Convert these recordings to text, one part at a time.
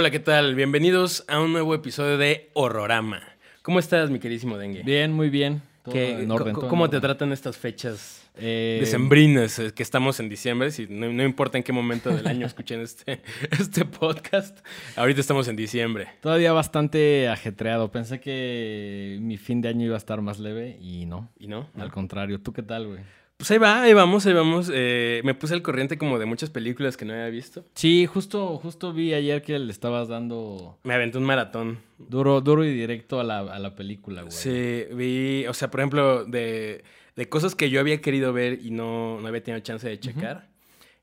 Hola, ¿qué tal? Bienvenidos a un nuevo episodio de Horrorama. ¿Cómo estás, mi queridísimo Dengue? Bien, muy bien. Todo ¿Qué- en orden, co- todo ¿Cómo en te tratan estas fechas Eh, decembrinas? eh, Que estamos en diciembre, si no, no importa en qué momento del año escuchen este, este podcast. Ahorita estamos en diciembre. Todavía bastante ajetreado. Pensé que mi fin de año iba a estar más leve y no. ¿Y no? Al contrario. ¿Tú qué tal, güey? Pues ahí va, ahí vamos, ahí vamos. Eh, me puse al corriente como de muchas películas que no había visto. Sí, justo, justo vi ayer que le estabas dando Me aventé un maratón. duro, duro y directo a la, a la película, güey. Sí, vi, o sea, por ejemplo, de, de cosas que yo había querido ver y no, no había tenido chance de checar.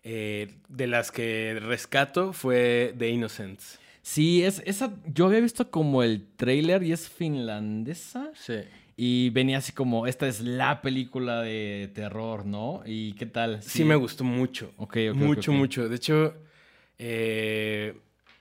eh, de las que rescato fue The Innocents. Sí, es, esa, yo había visto como el trailer y es finlandesa. Sí. Y venía así como, esta es la película de terror, ¿no? ¿Y qué tal? Sí, me gustó mucho. Ok, ok, ok, mucho, mucho. De hecho, eh,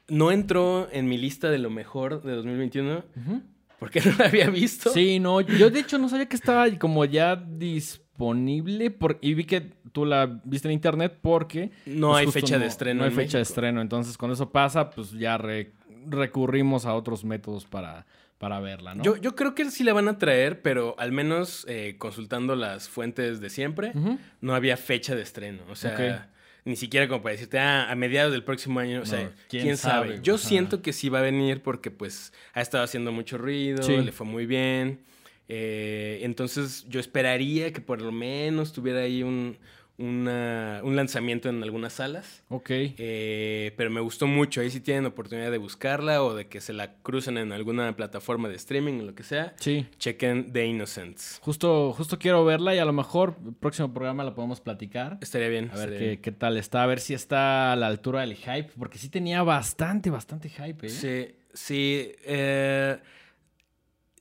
no entró en mi lista de lo mejor de 2021 Ujú. porque no la había visto. Sí, no, yo de hecho no sabía que estaba como ya disponible por, y vi que tú la viste en internet porque No pues, hay fecha de no- estreno. No hay en fecha de estreno, entonces cuando eso pasa, pues ya re- recurrimos a otros métodos para, para verla, ¿no? Yo, yo creo que sí la van a traer, pero al menos eh, consultando las fuentes de siempre, no había fecha de estreno. O sea, ni siquiera como para decirte, ah, a mediados del próximo año. O sea, No, quién, quién sabe. sabe, Yo ajá. siento que sí va a venir porque, pues, ha estado haciendo mucho ruido, Sí. le fue muy bien. Eh, entonces, yo esperaría que por lo menos tuviera ahí un, una- un lanzamiento en algunas salas. Ok. Eh, pero me gustó mucho. Ahí si tienen oportunidad de buscarla o de que se la crucen en alguna plataforma de streaming o lo que sea. Sí. Chequen The Innocents. Justo, justo quiero verla y a lo mejor el próximo programa la podemos platicar. Estaría bien. A ver qué, qué tal está, a ver si está a la altura del hype, porque sí tenía bastante, bastante hype, ¿eh? Sí, sí. eh,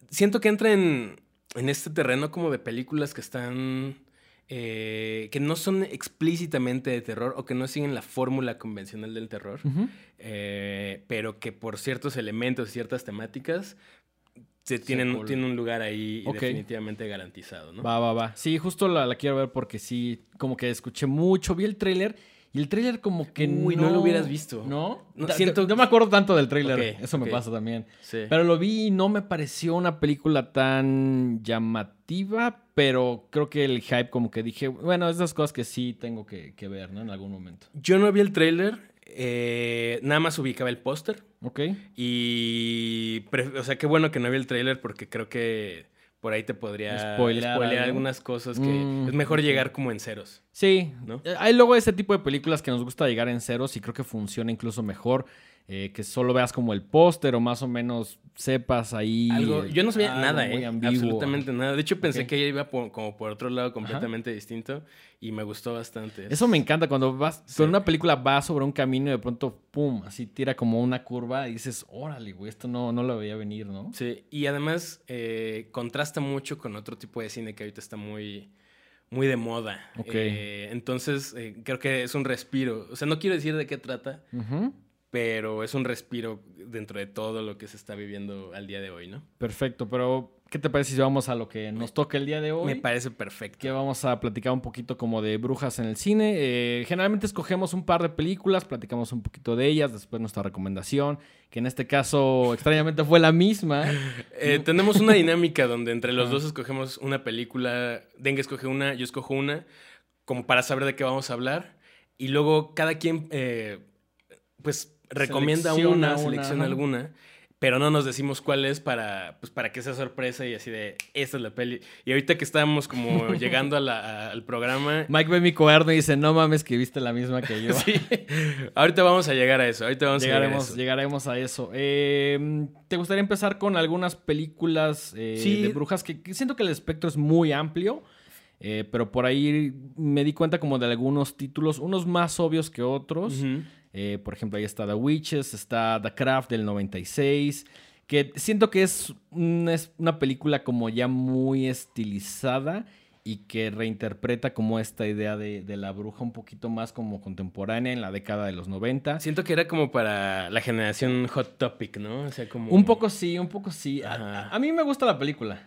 siento que entra en, en este terreno como de películas que están. Eh, que no son explícitamente de terror o que no siguen la fórmula convencional del terror. Eh, pero que por ciertos elementos, ciertas temáticas, se tienen, tienen un lugar ahí definitivamente garantizado, ¿no? Va, va, va. Sí, justo la, la quiero ver porque sí, como que escuché mucho, vi el tráiler y el tráiler como que Uy, no lo hubieras visto. ¿No? No, siento- No me acuerdo tanto del tráiler, eso me pasa también. Sí. Pero lo vi y no me pareció una película tan llamativa, pero creo que el hype como que dije, bueno, esas cosas que sí tengo que, que ver, ¿no? En algún momento. Yo no vi el tráiler, eh, nada más ubicaba el póster. ¿Ok? Y, o sea, qué bueno que no vi el tráiler porque creo que por ahí te podría Spoilear algunas cosas que Mm, es mejor llegar como en ceros. Sí, ¿No? Eh, hay luego ese tipo de películas que nos gusta llegar en ceros y creo que funciona incluso mejor. Eh, que solo veas como el póster o más o menos sepas ahí. Algo, eh, yo no sabía nada, ¿eh? Absolutamente nada. De hecho, pensé Ok. que ella iba por- como por otro lado completamente distinto y me gustó bastante. Eso me encanta cuando vas, Sí. cuando una película va sobre un camino y de pronto, pum, así tira como una curva y dices, órale, güey, esto no, no lo veía venir, ¿no? Sí, y además eh, contrasta mucho con otro tipo de cine que ahorita está muy, muy de moda. Ok. Eh, entonces, eh, creo que es un respiro. O sea, no quiero decir de qué trata, Ujú. Pero es un respiro dentro de todo lo que se está viviendo al día de hoy, ¿no? Perfecto, pero ¿qué te parece si vamos a lo que nos toca el día de hoy? Me parece perfecto. que vamos a platicar un poquito como de brujas en el cine. Eh, generalmente escogemos un par de películas, platicamos un poquito de ellas, después nuestra recomendación, que en este caso extrañamente fue la misma. Eh, tenemos una dinámica donde entre los dos escogemos una película. Dengue escoge una, yo escojo una, como para saber de qué vamos a hablar. Y luego cada quien, eh, pues, recomienda una, una, selecciona alguna. Pero no nos decimos cuál es para, pues, para que sea sorpresa y así de, esta es la peli. Y ahorita que estábamos como llegando a la- a- al programa, Mike ve mi cuaderno y dice, no mames que viste la misma que yo. sí, ahorita vamos a llegar a eso. Ahorita vamos a llegar a Llegaremos, eso. llegaremos a eso. Eh, ¿Te gustaría empezar con algunas películas eh, Sí. de brujas? Que, que siento que el espectro es muy amplio, eh, pero por ahí me di cuenta como de algunos títulos, unos más obvios que otros. Ujú. Eh, por ejemplo, ahí está The Witches, está The Craft del 96, que siento que es una, es una película como ya muy estilizada y que reinterpreta como esta idea de, de la bruja un poquito más como contemporánea en la década de los 90. Siento que era como para la generación Hot Topic, ¿no? O sea, como... Un poco sí, un poco sí. A- a mí me gusta la película.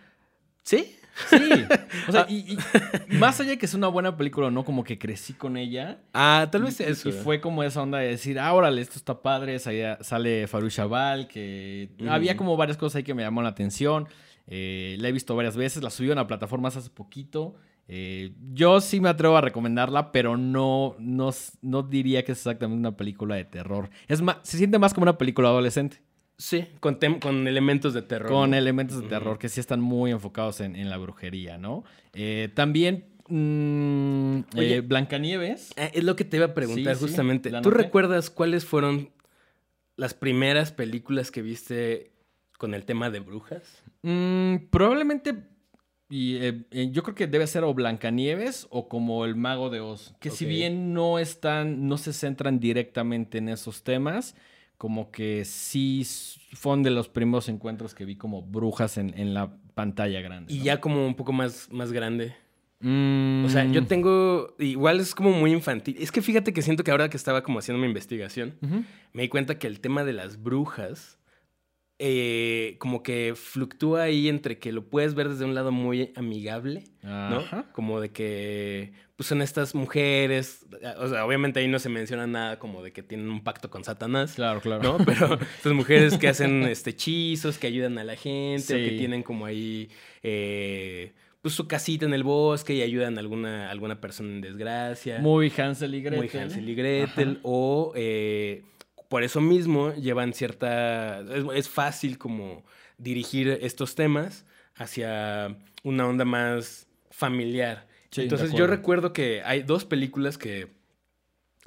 ¿Sí? Sí. O sea, y, y más allá de que es una buena película o no, como que crecí con ella. Ah, tal vez Y- eso. Y fue como esa onda de decir, ah, órale, esto está padre. Sale, sale Faru Chaval, que había como varias cosas ahí que me llamaron la atención. Eh, la he visto varias veces, la subieron a plataformas hace poquito. Eh, yo sí me atrevo a recomendarla, pero no, no, no diría que es exactamente una película de terror. Es más, se siente más como una película adolescente, Sí, con, tem- con elementos de terror. con ¿no? elementos de terror que sí están muy enfocados en, en la brujería, ¿no? Eh, también mm, Oye. eh, Blancanieves. Ah, es lo que te iba a preguntar Sí, justamente. ¿Tú recuerdas cuáles fueron las primeras películas que viste con el tema de brujas? Mm, probablemente. Y eh, eh, yo creo que debe ser o Blancanieves o como el Mago de Oz. Que si bien no están, no se centran directamente en esos temas, como que sí fueron de los primeros encuentros que vi como brujas en, en la pantalla grande. Y ya como un poco más, más grande. Mm, O sea, yo tengo. Igual es como muy infantil. Es que fíjate que siento que ahora que estaba como haciendo mi investigación, me di cuenta que el tema de las brujas. Eh, como que fluctúa ahí entre que lo puedes ver desde un lado muy amigable, ¿no? Como de que pues son estas mujeres, o sea, obviamente ahí no se menciona nada como de que tienen un pacto con Satanás, Claro, claro. ¿no? Pero estas mujeres que hacen este, hechizos, que ayudan a la gente, o que tienen como ahí eh, pues su casita en el bosque y ayudan a alguna, alguna persona en desgracia. Muy Hansel y Gretel. Muy Hansel y Gretel. Ajá. O eh, por eso mismo llevan cierta. Es, es fácil como dirigir estos temas hacia una onda más familiar. Sí, Entonces yo recuerdo que hay dos películas que,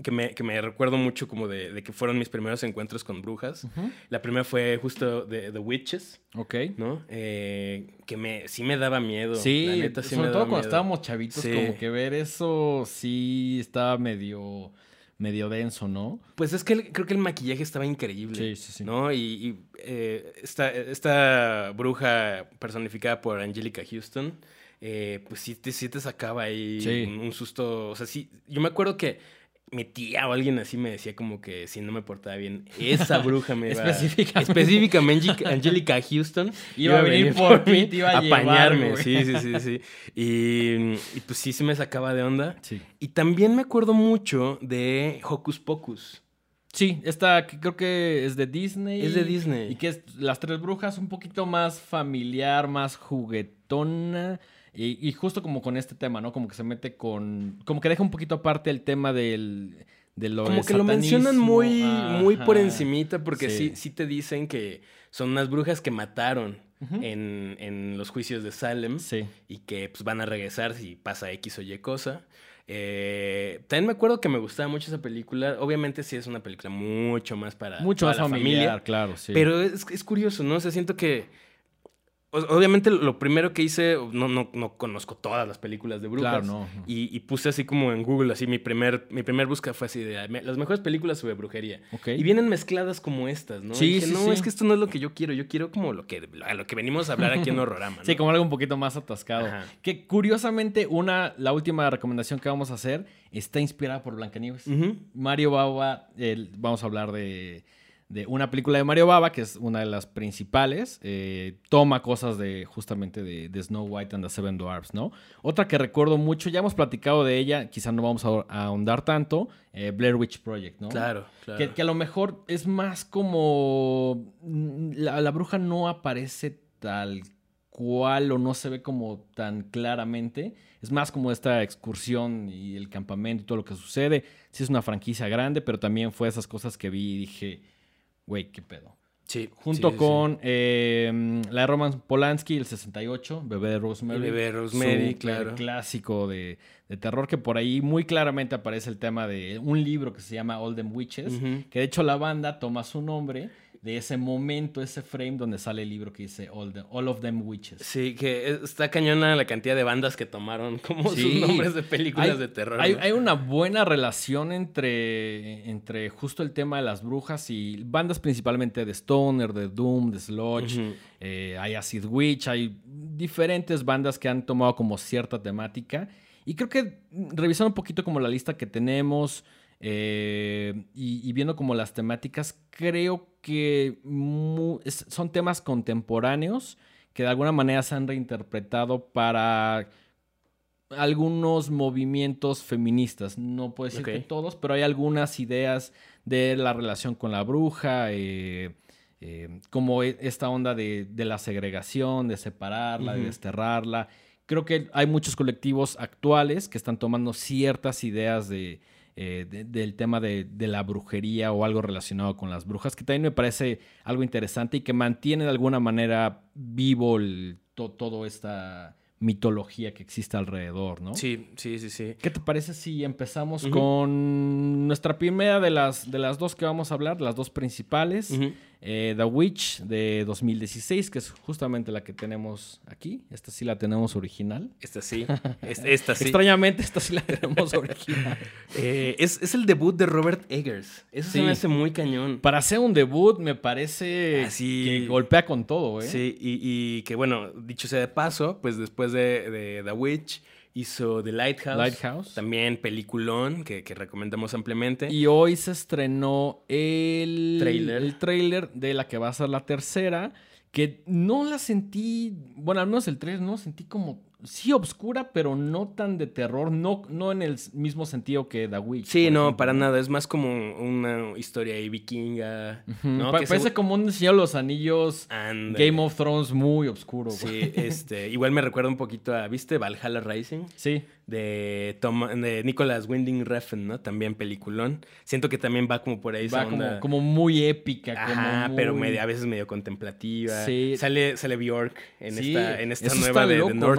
que, me, que me recuerdo mucho como de, de que fueron mis primeros encuentros con brujas. La primera fue justo de The Witches, Ok. ¿no? Eh, que me, sí me daba miedo. Sí, la neta, sí sobre me todo cuando miedo. estábamos chavitos, Sí. como que ver eso sí estaba medio, medio denso, ¿no? Pues es que el- creo que el maquillaje estaba increíble. Sí, sí, sí. ¿No? Y, y, eh, esta, esta bruja personificada por Angelica Houston, eh, pues sí te, sí te sacaba ahí Sí. un, un susto. O sea, sí, yo me acuerdo que mi tía o alguien así me decía como que si no me portaba bien, esa bruja me iba... Específicamente. Específicamente Angelica- Houston Iba a venir por mí te iba a apañarme. Sí, sí, sí, sí. Y, y pues sí se me sacaba de onda. Sí. Y también me acuerdo mucho de Hocus Pocus. Sí, esta que creo que es de Disney. Es de Disney. Y que es Las Tres Brujas, un poquito más familiar, más juguetona. Y, y justo como con este tema, ¿no? Como que se mete con. Como que deja un poquito aparte el tema del. De lo Como que lo mencionan muy, muy por encimita porque sí. Sí. sí, te dicen que son unas brujas que mataron en, en los juicios de Salem Sí. y que pues, van a regresar si pasa X o Y cosa. Eh, también me acuerdo que me gustaba mucho esa película. Obviamente sí es una película mucho más para Mucho toda más la familiar, familia. claro, sí. Pero es, es curioso, ¿no? O sea, siento que... Obviamente lo primero que hice, no, no, no conozco todas las películas de brujas. Claro, no. Y, y puse así como en Google, así mi primer, mi primer búsqueda fue así de me- las mejores películas sobre brujería. Y vienen mezcladas como estas, ¿no? Sí, Y dije, sí, no, sí. es que esto no es lo que yo quiero, yo quiero como lo que, a lo que venimos a hablar aquí en Horrorama, ¿no? Sí, como algo un poquito más atascado. Ajá. Que curiosamente, una, la última recomendación que vamos a hacer está inspirada por Blancanieves. Ujú. Mario Baba, el- vamos a hablar de, de una película de Mario Baba, que es una de las principales. eh, toma cosas de justamente de, de Snow White and the Seven Dwarfs, ¿no? Otra que recuerdo mucho, ya hemos platicado de ella, quizá no vamos a, a ahondar tanto, eh, Blair Witch Project, ¿no? Claro, claro. Que, que a lo mejor es más como. mm, La, la bruja no aparece tal cual o no se ve como tan claramente. Es más como esta excursión y el campamento y todo lo que sucede. Sí es una franquicia grande, pero también fue esas cosas que vi y dije, güey, qué pedo. Sí, Junto sí, sí, con eh, la de Roman Polanski, el 68, Bebé de Rosemary. El bebé de Rosemary, claro. clásico de, de terror, que por ahí muy claramente aparece el tema de un libro que se llama All Them Witches, que de hecho la banda toma su nombre de ese momento, ese frame donde sale el libro que dice All, the- All of Them Witches. Sí, que está cañona la cantidad de bandas que tomaron como Sí. sus nombres de películas Hay- de terror. Hay, ¿no? hay una buena relación entre, entre justo el tema de las brujas y bandas principalmente de Stoner, de Doom, de Sludge. Eh, hay Acid Witch, hay diferentes bandas que han tomado como cierta temática. Y creo que mm, revisando un poquito como la lista que tenemos eh, y, y viendo como las temáticas, creo que son temas contemporáneos que de alguna manera se han reinterpretado para algunos movimientos feministas. No puedo decir que todos, pero hay algunas ideas de la relación con la bruja, eh, eh, como e- esta onda de, de la segregación, de separarla, de desterrarla. Creo que hay muchos colectivos actuales que están tomando ciertas ideas de, eh, de- del tema de, de la brujería o algo relacionado con las brujas, que también me parece algo interesante y que mantiene de alguna manera vivo el, to- todo esta mitología que existe alrededor, ¿no? Sí, sí, sí, sí. ¿Qué te parece si empezamos con nuestra primera de las, de las dos que vamos a hablar, las dos principales? Eh, The Witch de 2016, que es justamente la que tenemos aquí. Esta sí la tenemos original. Esta sí. es- Esta sí. Extrañamente, esta sí la tenemos original. Eh, es, es el debut de Robert Eggers. Eso se me hace muy cañón. Para hacer un debut, me parece Así- que golpea con todo, ¿eh? Sí, y, y que bueno, dicho sea de paso, pues después de, de The Witch hizo The Lighthouse. Lighthouse. También peliculón, que, que recomendamos ampliamente. Y hoy se estrenó el Trailer. el trailer de la que va a ser la tercera, que no la sentí, bueno, al menos el trailer no sentí como, sí obscura, pero no tan de terror, no, no en el mismo sentido que The Witch. Sí, no, ejemplo. para nada. Es más como una historia ahí vikinga. Ujú, ¿no? pa- Que parece se- como un Señor de los Anillos. Game of Thrones muy oscuro. Sí, este, igual me recuerda un poquito a, ¿viste? Valhalla Rising. Sí. De, Tom, de Nicholas Winding Refn, ¿no? También peliculón. Siento que también va como por ahí esa Va como, onda. como muy épica. Ajá, como pero medio- a veces medio contemplativa. Sí. Sale, sale Bjork en Sí, esta, en esta eso nueva de, de loco, ¿no?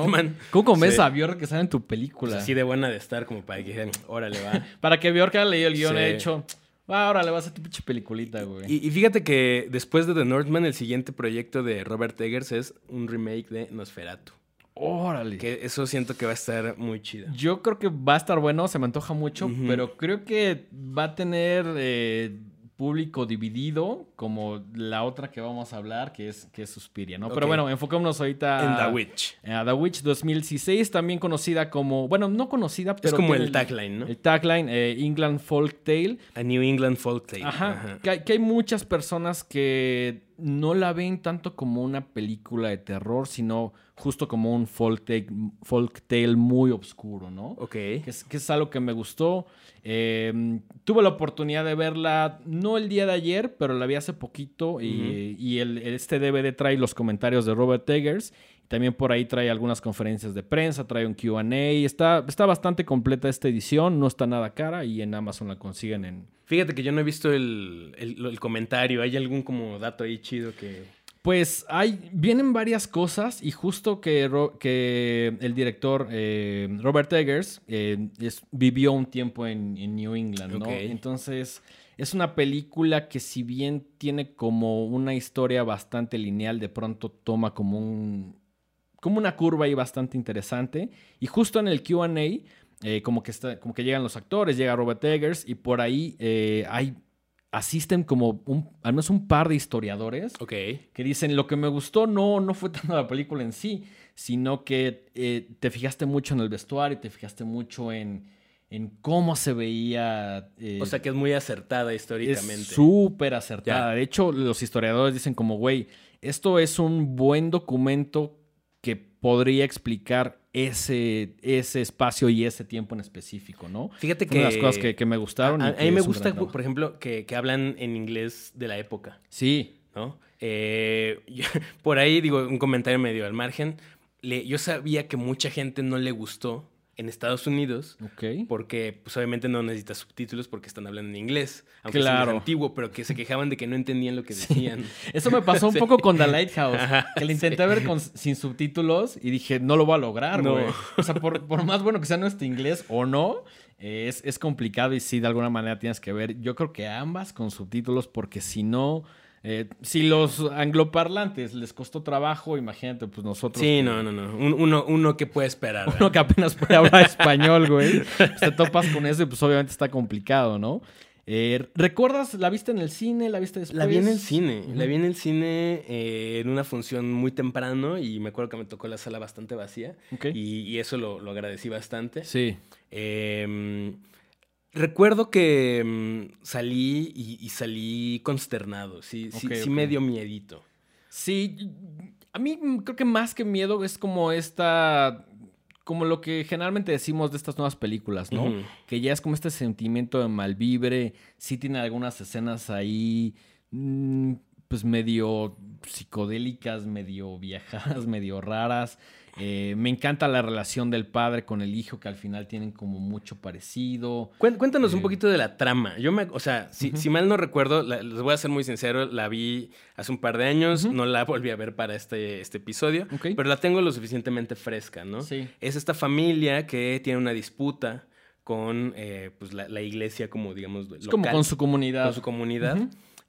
¿Cómo Sí. a Björk que sale en tu Pues película? así de buena de estar como para que dijeran, órale, va. Para que Björk haya leído el guion, Sí. he dicho, ah, ahora le vas a hacer tu pinche peliculita, güey. Y, y fíjate que después de The Northman, el siguiente proyecto de Robert Eggers es un remake de Nosferatu. Órale. Que eso siento que va a estar muy chido. Yo creo que va a estar bueno, se me antoja mucho, pero creo que va a tener eh, público dividido, como la otra que vamos a hablar, que es, que es Suspiria, ¿no? Pero bueno, enfocémonos ahorita En a, The Witch. a The Witch 2016, también conocida como, bueno, no conocida, pero Es como el tagline, ¿no? El tagline, eh, England Folk Tale. A New England Folk Tale. Ajá. Que hay muchas personas que no la ven tanto como una película de terror, sino justo como un folk tale, folk tale muy oscuro, ¿no? Ok. Que es, que es algo que me gustó. Eh, tuve la oportunidad de verla, no el día de ayer, pero la vi hace poquito. Y, y el, este DVD trae los comentarios de Robert Eggers. También por ahí trae algunas conferencias de prensa, trae un QA. Está, está bastante completa esta edición, no está nada cara y en Amazon la consiguen en Fíjate que yo no he visto el, el- el comentario. ¿Hay algún como dato ahí chido que... Pues hay, vienen varias cosas y justo que, Ro- que el director eh, Robert Eggers eh, es- vivió un tiempo en, en New England, ¿no? Entonces es una película que si bien tiene como una historia bastante lineal, de pronto toma como un como una curva ahí bastante interesante y justo en el Q&A eh, como que está, como que llegan los actores, llega Robert Eggers y por ahí eh, hay asisten como un, al menos un par de historiadores que dicen lo que me gustó no, no fue tanto la película en sí, sino que eh, te fijaste mucho en el vestuario, te fijaste mucho en, en cómo se veía. eh, O sea que es muy acertada es históricamente. súper acertada. Ya. De hecho, los historiadores dicen como, güey, esto es un buen documento que podría explicar ese, ese espacio y ese tiempo en específico, ¿no? Fíjate Fue que... una de las cosas que, que me gustaron. A, mí me gusta, por ejemplo, que, que hablan en inglés de la época, Sí, ¿no? Eh, yo- por ahí, digo, un comentario medio al margen. Le- yo sabía que mucha gente no le gustó en Estados Unidos ok. porque, pues, obviamente no necesitas subtítulos porque están hablando en inglés. Aunque es Claro. inglés antiguo, pero que se quejaban de que no entendían lo que Sí. decían. Eso me pasó un Sí. poco con The Lighthouse, Ajá, que la intenté ver con- sin subtítulos y dije, no lo voy a lograr, No. güey. O sea, por, por más bueno que sea nuestro inglés o no, eh, es, es complicado y sí, de alguna manera tienes que ver. Yo creo que ambas con subtítulos, porque si no, eh, si los angloparlantes les costó trabajo, imagínate, pues nosotros. Sí, no, no, no. Un- uno, uno que puede esperar. ¿verdad? Uno que apenas puede hablar español, güey. Pues te topas con eso y pues obviamente está complicado, ¿no? Eh, ¿Recuerdas? ¿La viste en el cine? ¿La viste después? La vi en el cine, la vi en el cine eh, en una función muy temprano y me acuerdo que me tocó la sala bastante vacía Ok. y, y eso lo, lo agradecí bastante. Sí. Eh, recuerdo que mm, salí y, y salí consternado, sí, sí, Ok, sí me dio miedito. Sí, a mí creo que más que miedo es como esta como lo que generalmente decimos de estas nuevas películas, ¿no? Que ya es como este sentimiento de malvibre, sí tiene algunas escenas ahí, mm, pues medio psicodélicas, medio viajadas, medio raras. Eh, me encanta la relación del padre con el hijo, que al final tienen como mucho parecido. Cuéntanos un eh, poquito de la trama. Yo me, o sea, si, mal no recuerdo, les voy a ser muy sincero, la vi hace un par de años, no la volví a ver para este, este episodio, pero la tengo lo suficientemente fresca, ¿no? Sí. Es esta familia que tiene una disputa con eh, pues la, iglesia como, digamos, local, como con su comunidad. Con su comunidad.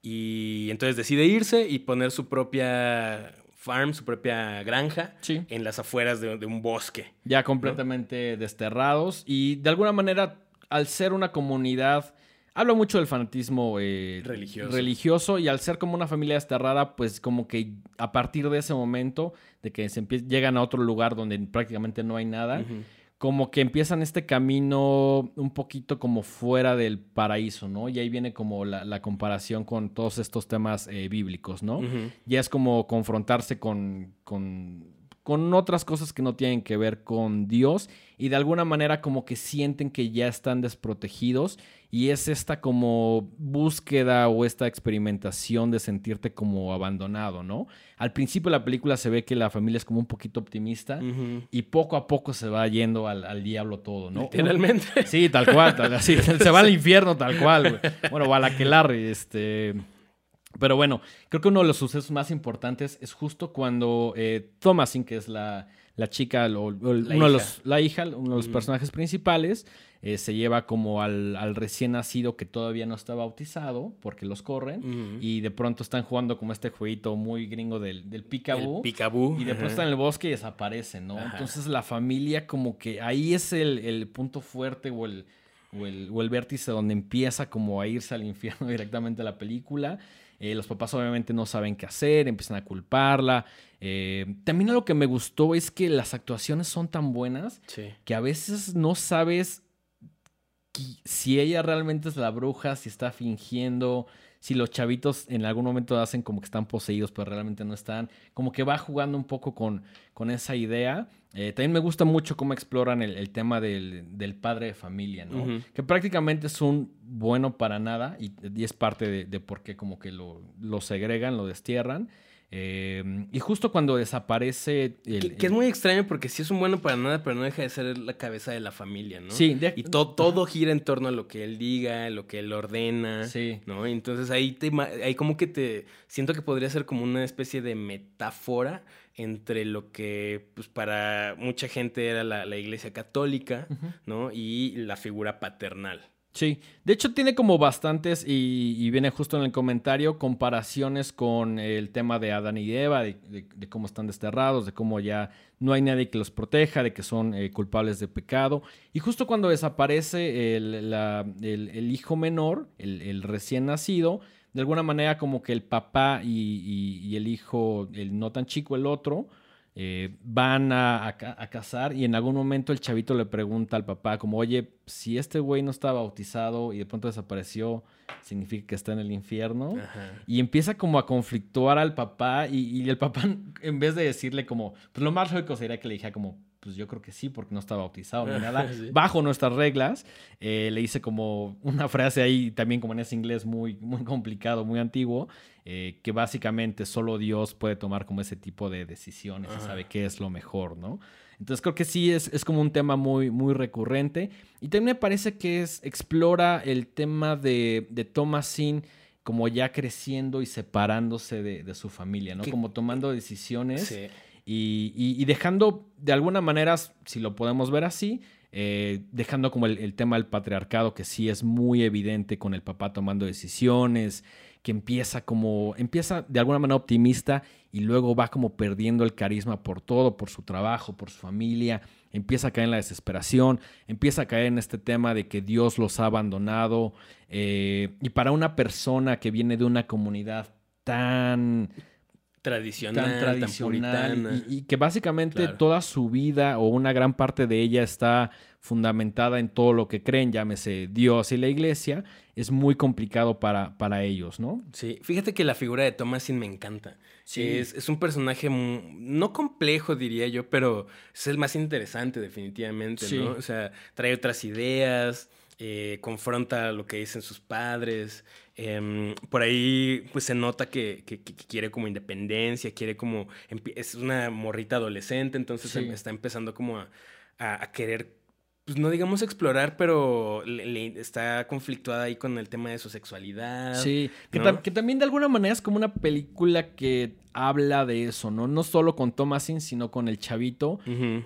Y entonces decide irse y poner su propia farm, su propia granja, en las afueras de, un bosque. Ya completamente desterrados y de alguna manera, al ser una comunidad, habla mucho del fanatismo eh, religioso. religioso. y al ser como una familia desterrada, pues como que a partir de ese momento, de que se llegan a otro lugar donde prácticamente no hay nada, como que empiezan este camino un poquito como fuera del paraíso, ¿no? Y ahí viene como la, comparación con todos estos temas eh, bíblicos, ¿no? Ya es como confrontarse con, con, con, otras cosas que no tienen que ver con Dios y de alguna manera como que sienten que ya están desprotegidos y es esta como búsqueda o esta experimentación de sentirte como abandonado, ¿no? Al principio de la película se ve que la familia es como un poquito optimista y poco a poco se va yendo al, diablo todo, ¿no? Literalmente. Sí, tal cual, así, se va al infierno tal cual, güey. Bueno, o a la que este... Pero bueno, creo que uno de los sucesos más importantes es justo cuando eh, Thomasin, que es la, chica, o, la, uno hija. De los, la hija, uno de los personajes principales, eh, se lleva como al, recién nacido que todavía no está bautizado, porque los corren, y de pronto están jugando como este jueguito muy gringo del, del picaboo. Y de pronto están en el bosque y desaparecen, ¿no? Entonces la familia como que ahí es el, punto fuerte o el, o el, vértice donde empieza como a irse al infierno directamente la película. Eh, los papás obviamente no saben qué hacer, empiezan a culparla. Eh, también lo que me gustó es que las actuaciones son tan buenas que a veces no sabes si ella realmente es la bruja, si está fingiendo, si los chavitos en algún momento hacen como que están poseídos, pero realmente no están, como que va jugando un poco con, con esa idea. Eh, también me gusta mucho cómo exploran el, tema del, padre de familia, ¿no? Que prácticamente es un bueno para nada y, es parte de, de, por qué como que lo, lo segregan, lo destierran. Em, y justo cuando desaparece. El, que, es muy extraño porque sí es un bueno para nada, pero no deja de ser la cabeza de la familia, ¿no? Sí, y todo gira en torno a lo que él diga, lo que él ordena. Sí. ¿No? entonces ahí, te, ahí como que te. Siento que podría ser como una especie de metáfora entre lo que pues para mucha gente era la, iglesia católica, ¿no? Y la figura paternal. Sí, de hecho tiene como bastantes, y, viene justo en el comentario, comparaciones con el tema de Adán y Eva, de, cómo están desterrados, de cómo ya no hay nadie que los proteja, de que son eh, culpables de pecado. Y justo cuando desaparece el, hijo menor, el, recién nacido, de alguna manera como que el papá y el hijo, el no tan chico, el otro, eh, van a, a, casar y en algún momento el chavito le pregunta al papá como, oye, si este güey no está bautizado y de pronto desapareció, significa que está en el infierno. Y empieza como a conflictuar al papá y, y, el papá en vez de decirle como, pues lo más lógico sería que le dijera como, pues yo creo que sí, porque no está bautizado ni nada, bajo nuestras reglas. Eh, le hice como una frase ahí, también como en ese inglés muy, muy complicado, muy antiguo, eh, que básicamente solo Dios puede tomar como ese tipo de decisiones y sabe qué es lo mejor, ¿no? Entonces creo que sí es, es, como un tema muy, muy recurrente. Y también me parece que es, explora el tema de, de Thomasin como ya creciendo y separándose de, de su familia, ¿no? Como tomando decisiones. Sí y, dejando de alguna manera, si lo podemos ver así, eh, dejando como el, tema del patriarcado, que sí es muy evidente con el papá tomando decisiones, que empieza como, empieza de alguna manera optimista y luego va como perdiendo el carisma por todo, por su trabajo, por su familia, empieza a caer en la desesperación, empieza a caer en este tema de que Dios los ha abandonado. Eh, y para una persona que viene de una comunidad tan tradicional, tan tradicional y, que básicamente toda su vida o una gran parte de ella está fundamentada en todo lo que creen, llámese Dios y la iglesia, es muy complicado para, para ellos, ¿no? Sí, fíjate que la figura de Thomasin me encanta. Sí. Es, es un personaje no complejo, diría yo, pero es el más interesante definitivamente, ¿no? O sea, trae otras ideas, eh, confronta lo que dicen sus padres. Em, por ahí pues se nota que, quiere como independencia, quiere como... Es una morrita adolescente, entonces está empezando como a, a, querer pues no digamos explorar, pero le, está conflictuada ahí con el tema de su sexualidad. Sí, que, también de alguna manera es como una película que habla de eso, ¿no? No solo con Thomasin, sino con el chavito,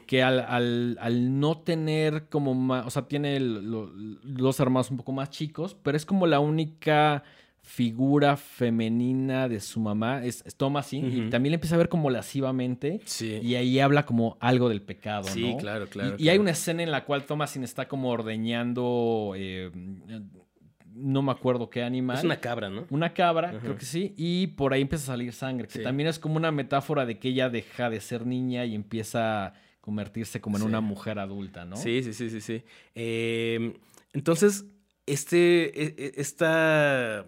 que al, no tener como más, o sea, tiene los hermanos un poco más chicos, pero es como la única figura femenina de su mamá es, Thomasin y también le empieza a ver como lascivamente y ahí habla como algo del pecado, sí, claro, claro. Y, hay una escena en la cual Thomasin está como ordeñando eh, no me acuerdo qué animal. Es una cabra, ¿no? Una cabra, creo que sí. Y por ahí empieza a salir sangre, que también es como una metáfora de que ella deja de ser niña y empieza a convertirse como en una mujer adulta, ¿no? Sí, sí, sí, sí, sí. Em, entonces, este, e, e, esta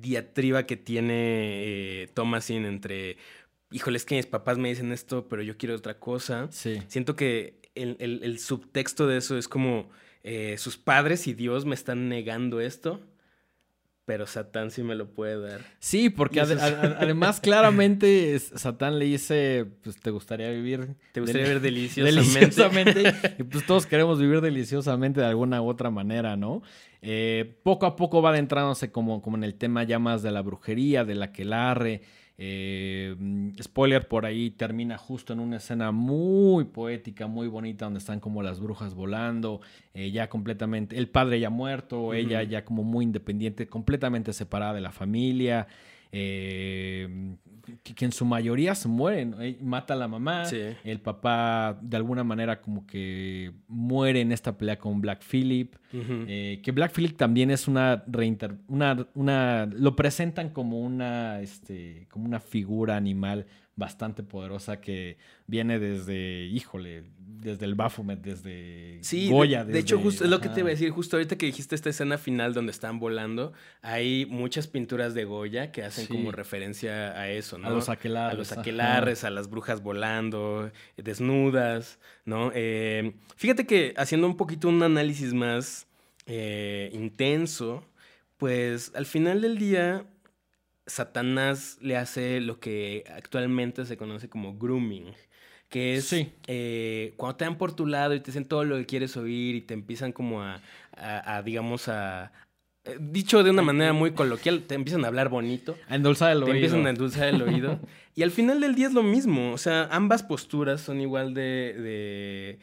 diatriba que tiene eh, Thomasin entre, híjole, es que mis papás me dicen esto, pero yo quiero otra cosa. Sí. Siento que el subtexto de eso es como eh, sus padres y Dios me están negando esto, pero Satán sí me lo puede dar. Sí, porque además claramente Satán le dice, pues te gustaría vivir... Te gustaría vivir deliciosamente. y pues todos queremos vivir deliciosamente de alguna u otra manera, ¿no? Eh, poco a poco va adentrándose como, como en el tema ya más de la brujería, de la aquelarre, eh, spoiler, por ahí termina justo en una escena muy poética, muy bonita, donde están como las brujas volando, eh, ya completamente, el padre ya muerto, ella ya como muy independiente, completamente separada de la familia. Eh, que, en su mayoría se mueren. Mata a la mamá. El papá, de alguna manera, como que muere en esta pelea con Black Phillip. Eh, que Black Phillip también es una reinter una, una. Lo presentan como una. Este. como una figura animal bastante poderosa que viene desde, híjole, desde el Baphomet, desde Goya. De, hecho, justo es lo que te iba a decir, justo ahorita que dijiste esta escena final donde están volando, hay muchas pinturas de Goya que hacen como referencia a eso, ¿no? A los aquelarres. A los aquelarres, a las brujas volando, desnudas, ¿no? Eh, fíjate que haciendo un poquito un análisis más eh, intenso, pues al final del día Satanás le hace lo que actualmente se conoce como grooming, que es eh, cuando te dan por tu lado y te dicen todo lo que quieres oír y te empiezan como a, digamos, a, Dicho de una manera muy coloquial, te empiezan a hablar bonito. A endulzar el oído. Te empiezan a endulzar el oído. y al final del día es lo mismo. O sea, ambas posturas son igual de.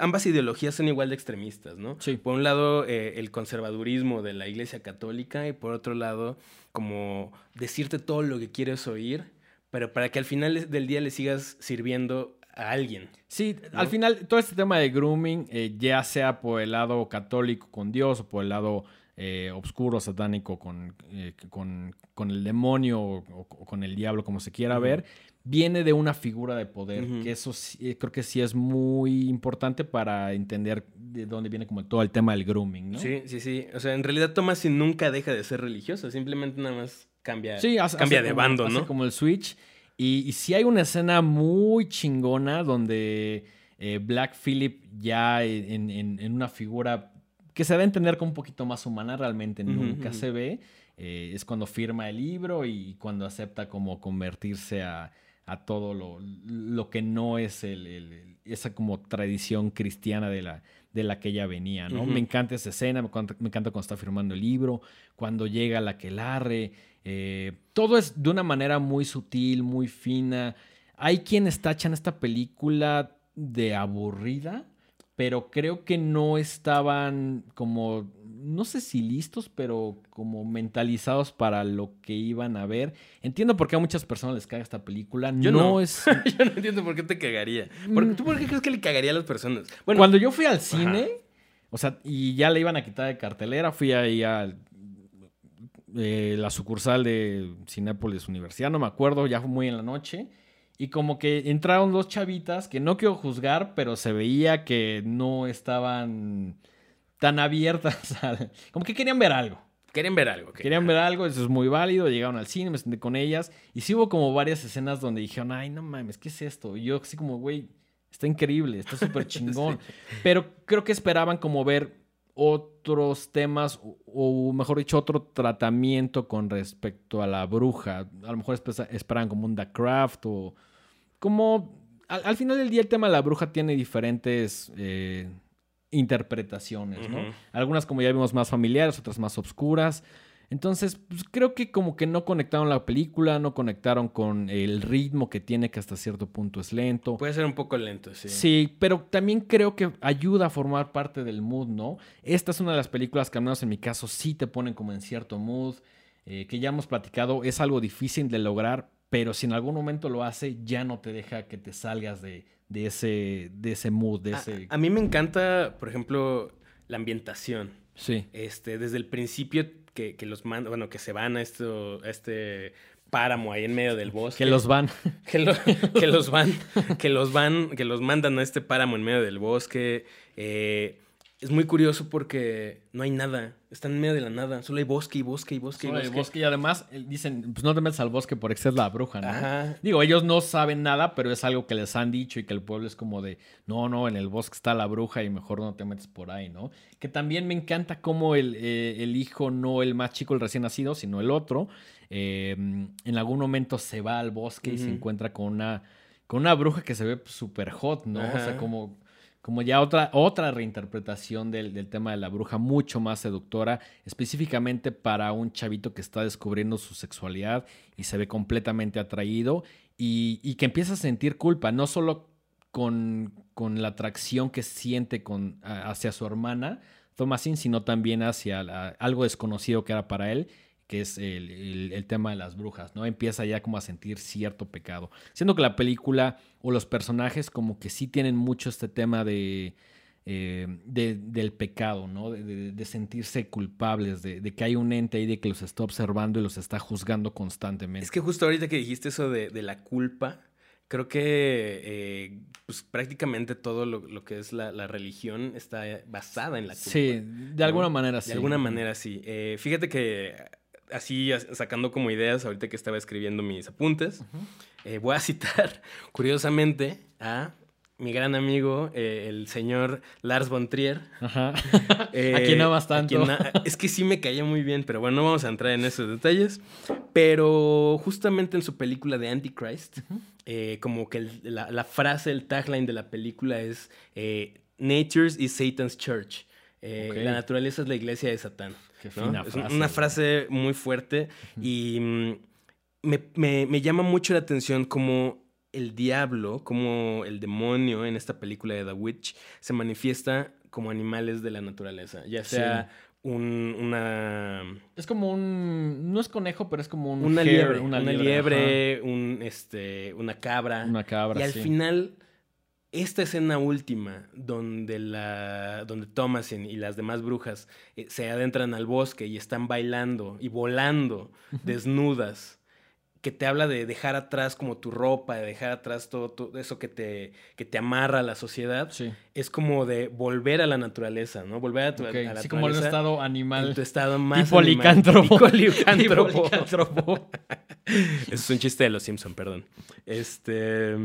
ambas ideologías son igual de extremistas, ¿no? Sí. Por un lado, eh, el conservadurismo de la Iglesia Católica y por otro lado, como decirte todo lo que quieres oír, pero para que al final del día le sigas sirviendo a alguien. Sí, al final todo este tema de grooming, eh, ya sea por el lado católico con Dios o por el lado eh, oscuro, satánico con, eh, con, con, el demonio o, con el diablo, como se quiera ver, viene de una figura de poder, que eso creo que sí es muy importante para entender de dónde viene como todo el tema del grooming, ¿no? Sí, sí, sí. O sea, en realidad Thomas nunca deja de ser religioso, simplemente nada más cambia, cambia de bando, ¿no? como el switch. Y, sí hay una escena muy chingona donde eh, Black Phillip ya en, una figura que se da a entender como un poquito más humana, realmente nunca se ve. Eh, es cuando firma el libro y cuando acepta como convertirse a, todo lo, que no es el, esa como tradición cristiana de la, de la que ella venía, ¿no? Me encanta esa escena, me encanta, me encanta, cuando está firmando el libro, cuando llega la que larre, eh, todo es de una manera muy sutil, muy fina. Hay quienes tachan esta película de aburrida, pero creo que no estaban como, no sé si listos, pero como mentalizados para lo que iban a ver. Entiendo por qué a muchas personas les caga esta película. Yo no, es. yo no entiendo por qué te cagaría. Mm. ¿Tú por qué crees que le cagaría a las personas? Bueno, cuando yo fui al cine, o sea, y ya le iban a quitar de cartelera, fui ahí al la sucursal de Cinépolis Universidad, no me acuerdo, ya fue muy en la noche. Y como que entraron dos chavitas que no quiero juzgar, pero se veía que no estaban tan abiertas al... Como que querían ver algo. Querían ver algo. Querían ver algo, eso es muy válido. Llegaron al cine, me senté con ellas. Y sí hubo como varias escenas donde dijeron, ay, no mames, ¿qué es esto? Y yo así como, güey, está increíble, está súper chingón. Pero creo que esperaban como ver otros temas, o, mejor dicho, otro tratamiento con respecto a la bruja. A lo mejor esperaban como un The Craft o como... Al, final del día el tema de la bruja tiene diferentes... Eh, interpretaciones, ¿no? Algunas, como ya vimos, más familiares, otras más obscuras. Entonces, pues, creo que como que no conectaron la película, no conectaron con el ritmo que tiene, que hasta cierto punto es lento. Puede ser un poco lento, sí. Sí, pero también creo que ayuda a formar parte del mood, ¿no? Esta es una de las películas que al menos en mi caso sí te ponen como en cierto mood, eh, que ya hemos platicado, es algo difícil de lograr, pero si en algún momento lo hace, ya no te deja que te salgas de, de ese, de ese mood, de ese... A, mí me encanta, por ejemplo, la ambientación. Sí. Este, desde el principio que, que los mandan, bueno, que se van a, esto, a este páramo ahí en medio del bosque. Que los van. Que, que los van, que los van, que los mandan a este páramo en medio del bosque. Eh, es muy curioso porque no hay nada. Están en medio de la nada. Solo hay bosque y bosque y bosque Solo y bosque. Hay bosque y además eh, dicen, pues no te metas al bosque porque es la bruja, ¿no? Digo, ellos no saben nada, pero es algo que les han dicho y que el pueblo es como de, no, no, en el bosque está la bruja y mejor no te metes por ahí, ¿no? Que también me encanta cómo el, eh, el hijo, no el más chico, el recién nacido, sino el otro, eh, en algún momento se va al bosque y se encuentra con una, con una bruja que se ve súper hot, ¿no? O sea, como como ya otra, otra reinterpretación del, tema de la bruja, mucho más seductora, específicamente para un chavito que está descubriendo su sexualidad y se ve completamente atraído y, que empieza a sentir culpa, no solo con, la atracción que siente con, hacia su hermana, Thomasin, sino también hacia algo desconocido que era para él que es el, tema de las brujas, ¿no? Empieza ya como a sentir cierto pecado. Siendo que la película o los personajes como que sí tienen mucho este tema de, eh, del pecado, ¿no? De, sentirse culpables, de, que hay un ente ahí de que los está observando y los está juzgando constantemente. Es que justo ahorita que dijiste eso de, la culpa, creo que eh, pues, prácticamente todo lo, que es la, religión está basada en la culpa. Sí, de alguna manera sí. De alguna manera sí. Eh, fíjate que así sacando como ideas ahorita que estaba escribiendo mis apuntes, eh, voy a citar curiosamente a mi gran amigo, eh, el señor Lars von Trier. Ajá. Eh, aquí no tanto. es que sí me caía muy bien, pero bueno, no vamos a entrar en esos detalles. Pero justamente en su película de Antichrist, como que la, la, frase, el tagline de la película es Nature's is Satan's Church. La naturaleza es la iglesia de Satán es una frase muy fuerte y mm, me, llama mucho la atención como el diablo, como el demonio en esta película de The Witch se manifiesta como animales de la naturaleza, ya sea un, una... Es como un... No es conejo, pero es como un... Una liebre, una, liebre, un, este, una cabra. Una cabra, Y al final esta escena última, donde, la, donde Thomasin y las demás brujas eh, se adentran al bosque y están bailando y volando desnudas, que te habla de dejar atrás como tu ropa, de dejar atrás todo, eso que te, que te amarra a la sociedad, es como de volver a la naturaleza, ¿no? Volver a, tu, a la naturaleza. como en un estado animal. En tu estado más tipo licántropo. licántropo. es un chiste de los Simpson, perdón. Este...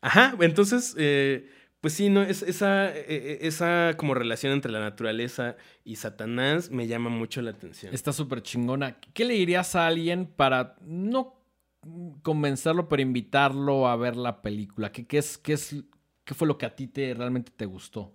Ajá, entonces, eh, pues sí, no, es, esa, e, e, esa como relación entre la naturaleza y Satanás me llama mucho la atención. Está súper chingona. ¿Qué le dirías a alguien para no convencerlo, pero invitarlo a ver la película? ¿Qué, qué es, qué, es, ¿Qué fue lo que a ti te, realmente te gustó?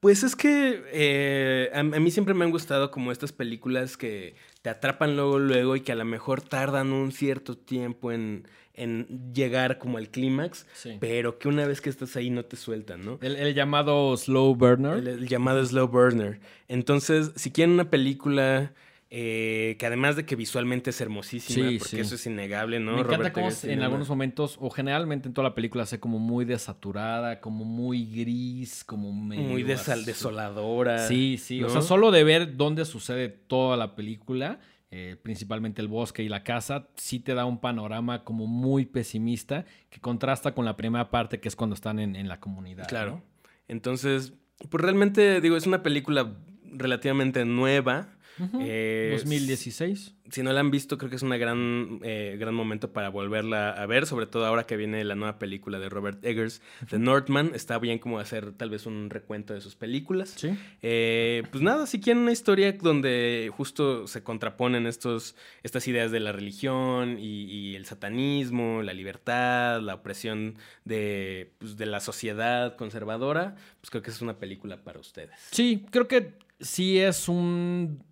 Pues es que eh, a, mí siempre me han gustado como estas películas que te atrapan luego, luego y que a lo mejor tardan un cierto tiempo en, en llegar como al clímax, pero que una vez que estás ahí no te sueltan, ¿no? El, llamado slow burner. El, llamado slow burner. Entonces, si quieren una película eh, que además de que visualmente es hermosísima, porque eso es innegable, ¿no? Me encanta cómo en algunos momentos, o generalmente en toda la película, se como muy desaturada, como muy gris, como muy desoladora. Sí, sí. O sea, solo de ver dónde sucede toda la película eh, principalmente el bosque y la casa, sí te da un panorama como muy pesimista que contrasta con la primera parte que es cuando están en, la comunidad. Claro. Entonces, pues realmente digo, es una película relativamente nueva. 2016. Eh, si no la han visto, creo que es un gran, eh, gran momento para volverla a ver, sobre todo ahora que viene la nueva película de Robert Eggers, The Northman. Está bien como hacer tal vez un recuento de sus películas. Sí. Eh, pues nada, si quieren una historia donde justo se contraponen estos, estas ideas de la religión y, el satanismo, la libertad, la opresión de, pues, de la sociedad conservadora, pues creo que es una película para ustedes. Sí, creo que sí es un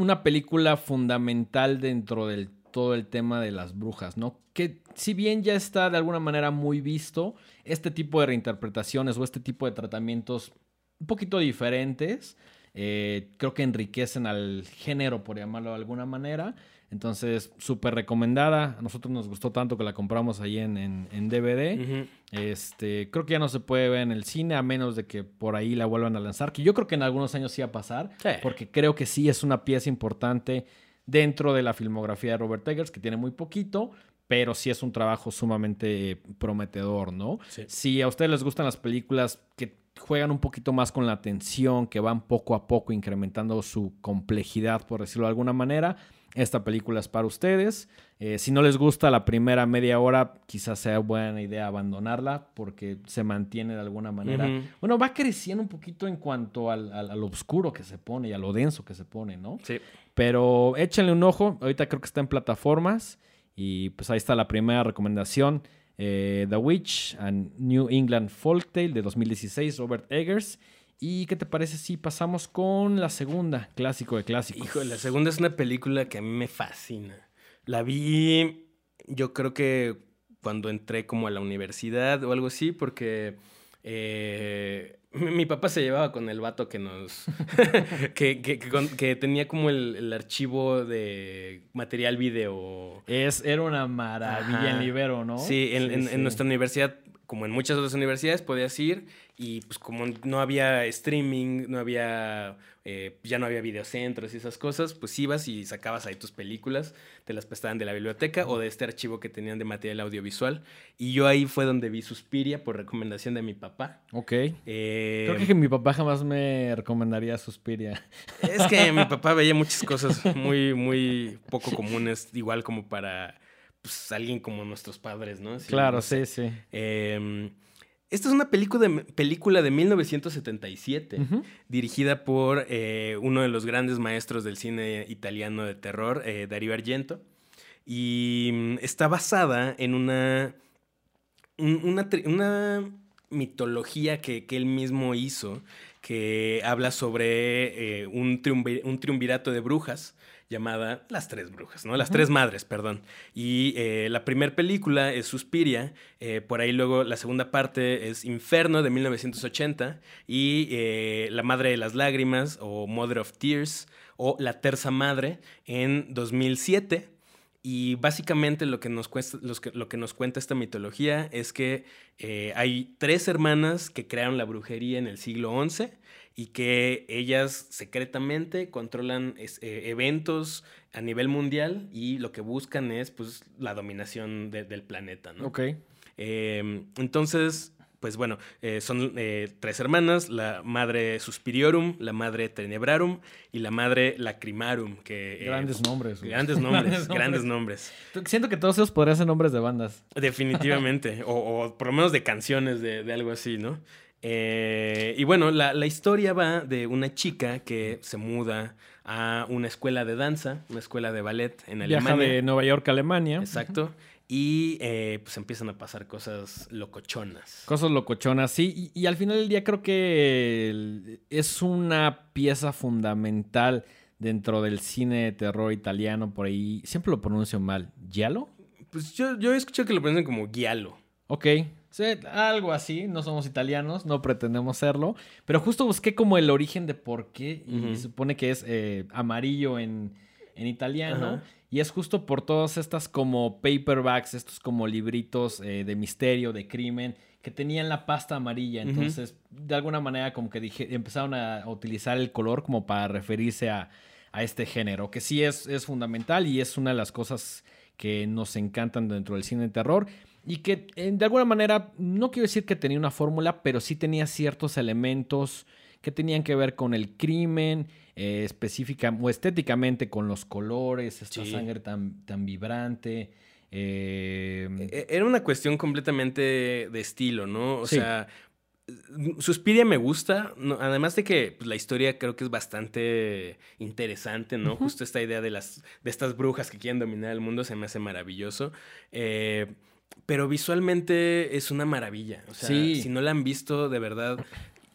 una película fundamental dentro del todo el tema de las brujas, ¿no? Que si bien ya está de alguna manera muy visto, este tipo de reinterpretaciones o este tipo de tratamientos un poquito diferentes, eh, creo que enriquecen al género, por llamarlo de alguna manera. Entonces, súper recomendada. A nosotros nos gustó tanto que la compramos ahí en, en, DVD. este, creo que ya no se puede ver en el cine a menos de que por ahí la vuelvan a lanzar. Que yo creo que en algunos años sí va a pasar. Porque creo que sí es una pieza importante dentro de la filmografía de Robert Eggers, que tiene muy poquito, pero sí es un trabajo sumamente prometedor, ¿no? Si a ustedes les gustan las películas que juegan un poquito más con la atención, que van poco a poco incrementando su complejidad, por decirlo de alguna manera, esta película es para ustedes. Eh, si no les gusta la primera media hora, quizás sea buena idea abandonarla porque se mantiene de alguna manera. Bueno, va creciendo un poquito en cuanto al, al, oscuro que se pone y a lo denso que se pone, ¿no? Sí. Pero échenle un ojo. Ahorita creo que está en plataformas. Y pues ahí está la primera recomendación. Eh, The Witch and New England Folktale de 2016, Robert Eggers. ¿Y qué te parece si pasamos con la segunda, clásico de clásicos? Hijo, la segunda es una película que a mí me fascina. La vi, yo creo que cuando entré como a la universidad o algo así, porque eh, mi papá se llevaba con el vato que nos. que, que, tenía como el, archivo de material video. Es, era una maravilla en Libero, ¿no? Sí, en, en, nuestra universidad, como en muchas otras universidades, podías ir y pues como no había streaming, no había, eh, ya no había videocentros y esas cosas, pues ibas y sacabas ahí tus películas, te las prestaban de la biblioteca o de este archivo que tenían de material audiovisual. Y yo ahí fue donde vi Suspiria por recomendación de mi papá. Ok. Eh, Creo que mi papá jamás me recomendaría Suspiria. Es que mi papá veía muchas cosas muy, muy poco comunes, igual como para pues, alguien como nuestros padres, ¿no? claro, sí, sí. Eh, esta es una película de, película de 1977, dirigida por eh, uno de los grandes maestros del cine italiano de terror, eh, Dario Argento. Y mm, está basada en una, una, mitología que, él mismo hizo, que habla sobre eh, un, un triunvirato de brujas llamada Las Tres Brujas, ¿no? Las Tres Madres, perdón. Y eh, la primera película es Suspiria, eh, por ahí luego la segunda parte es Inferno de 1980 y eh, La Madre de las Lágrimas o Mother of Tears o La Terza Madre en 2007. Y básicamente lo que nos, cuesta, lo que nos cuenta esta mitología es que hay tres hermanas que crearon la brujería en el siglo XI y que ellas secretamente controlan eh, eventos a nivel mundial y lo que buscan es pues la dominación del planeta, ¿no? Ok. Em, entonces, pues bueno, eh, son eh, tres hermanas, la madre Suspiriorum, la madre Tenebrarum y la madre Lacrimarum. Que, grandes nombres. Grandes nombres, grandes nombres. Siento que todos esos podrían ser nombres de bandas. Definitivamente, o, por lo menos de canciones de, de algo así, ¿no? Eh, y bueno, la, historia va de una chica que se muda a una escuela de danza, una escuela de ballet en Alemania. Viaja de Nueva York a Alemania. Exacto. Y eh, pues empiezan a pasar cosas locochonas. Cosas locochonas, sí. Y, al final del día creo que es una pieza fundamental dentro del cine de terror italiano. Por ahí siempre lo pronuncio mal. ¿Giallo? Pues yo, yo he escuchado que lo pronuncian como giallo. Ok, Sí, algo así, no somos italianos, no pretendemos serlo, pero justo busqué como el origen de por qué, y supone que es eh, amarillo en, italiano, y es justo por todas estas como paperbacks, estos como libritos eh, de misterio, de crimen, que tenían la pasta amarilla, entonces de alguna manera como que dije, empezaron a utilizar el color como para referirse a, a este género, que sí es, es fundamental y es una de las cosas que nos encantan dentro del cine de terror y que eh, de alguna manera, no quiero decir que tenía una fórmula, pero sí tenía ciertos elementos que tenían que ver con el crimen, eh, específica o estéticamente con los colores, esta sangre tan, tan vibrante. Eh, e-, Era una cuestión completamente de estilo, ¿no? O sea, Suspiria me gusta, además de que pues, la historia creo que es bastante interesante, ¿no? Justo esta idea de, las, de estas brujas que quieren dominar el mundo se me hace maravilloso. Eh, pero visualmente es una maravilla. O sea, si no la han visto, de verdad,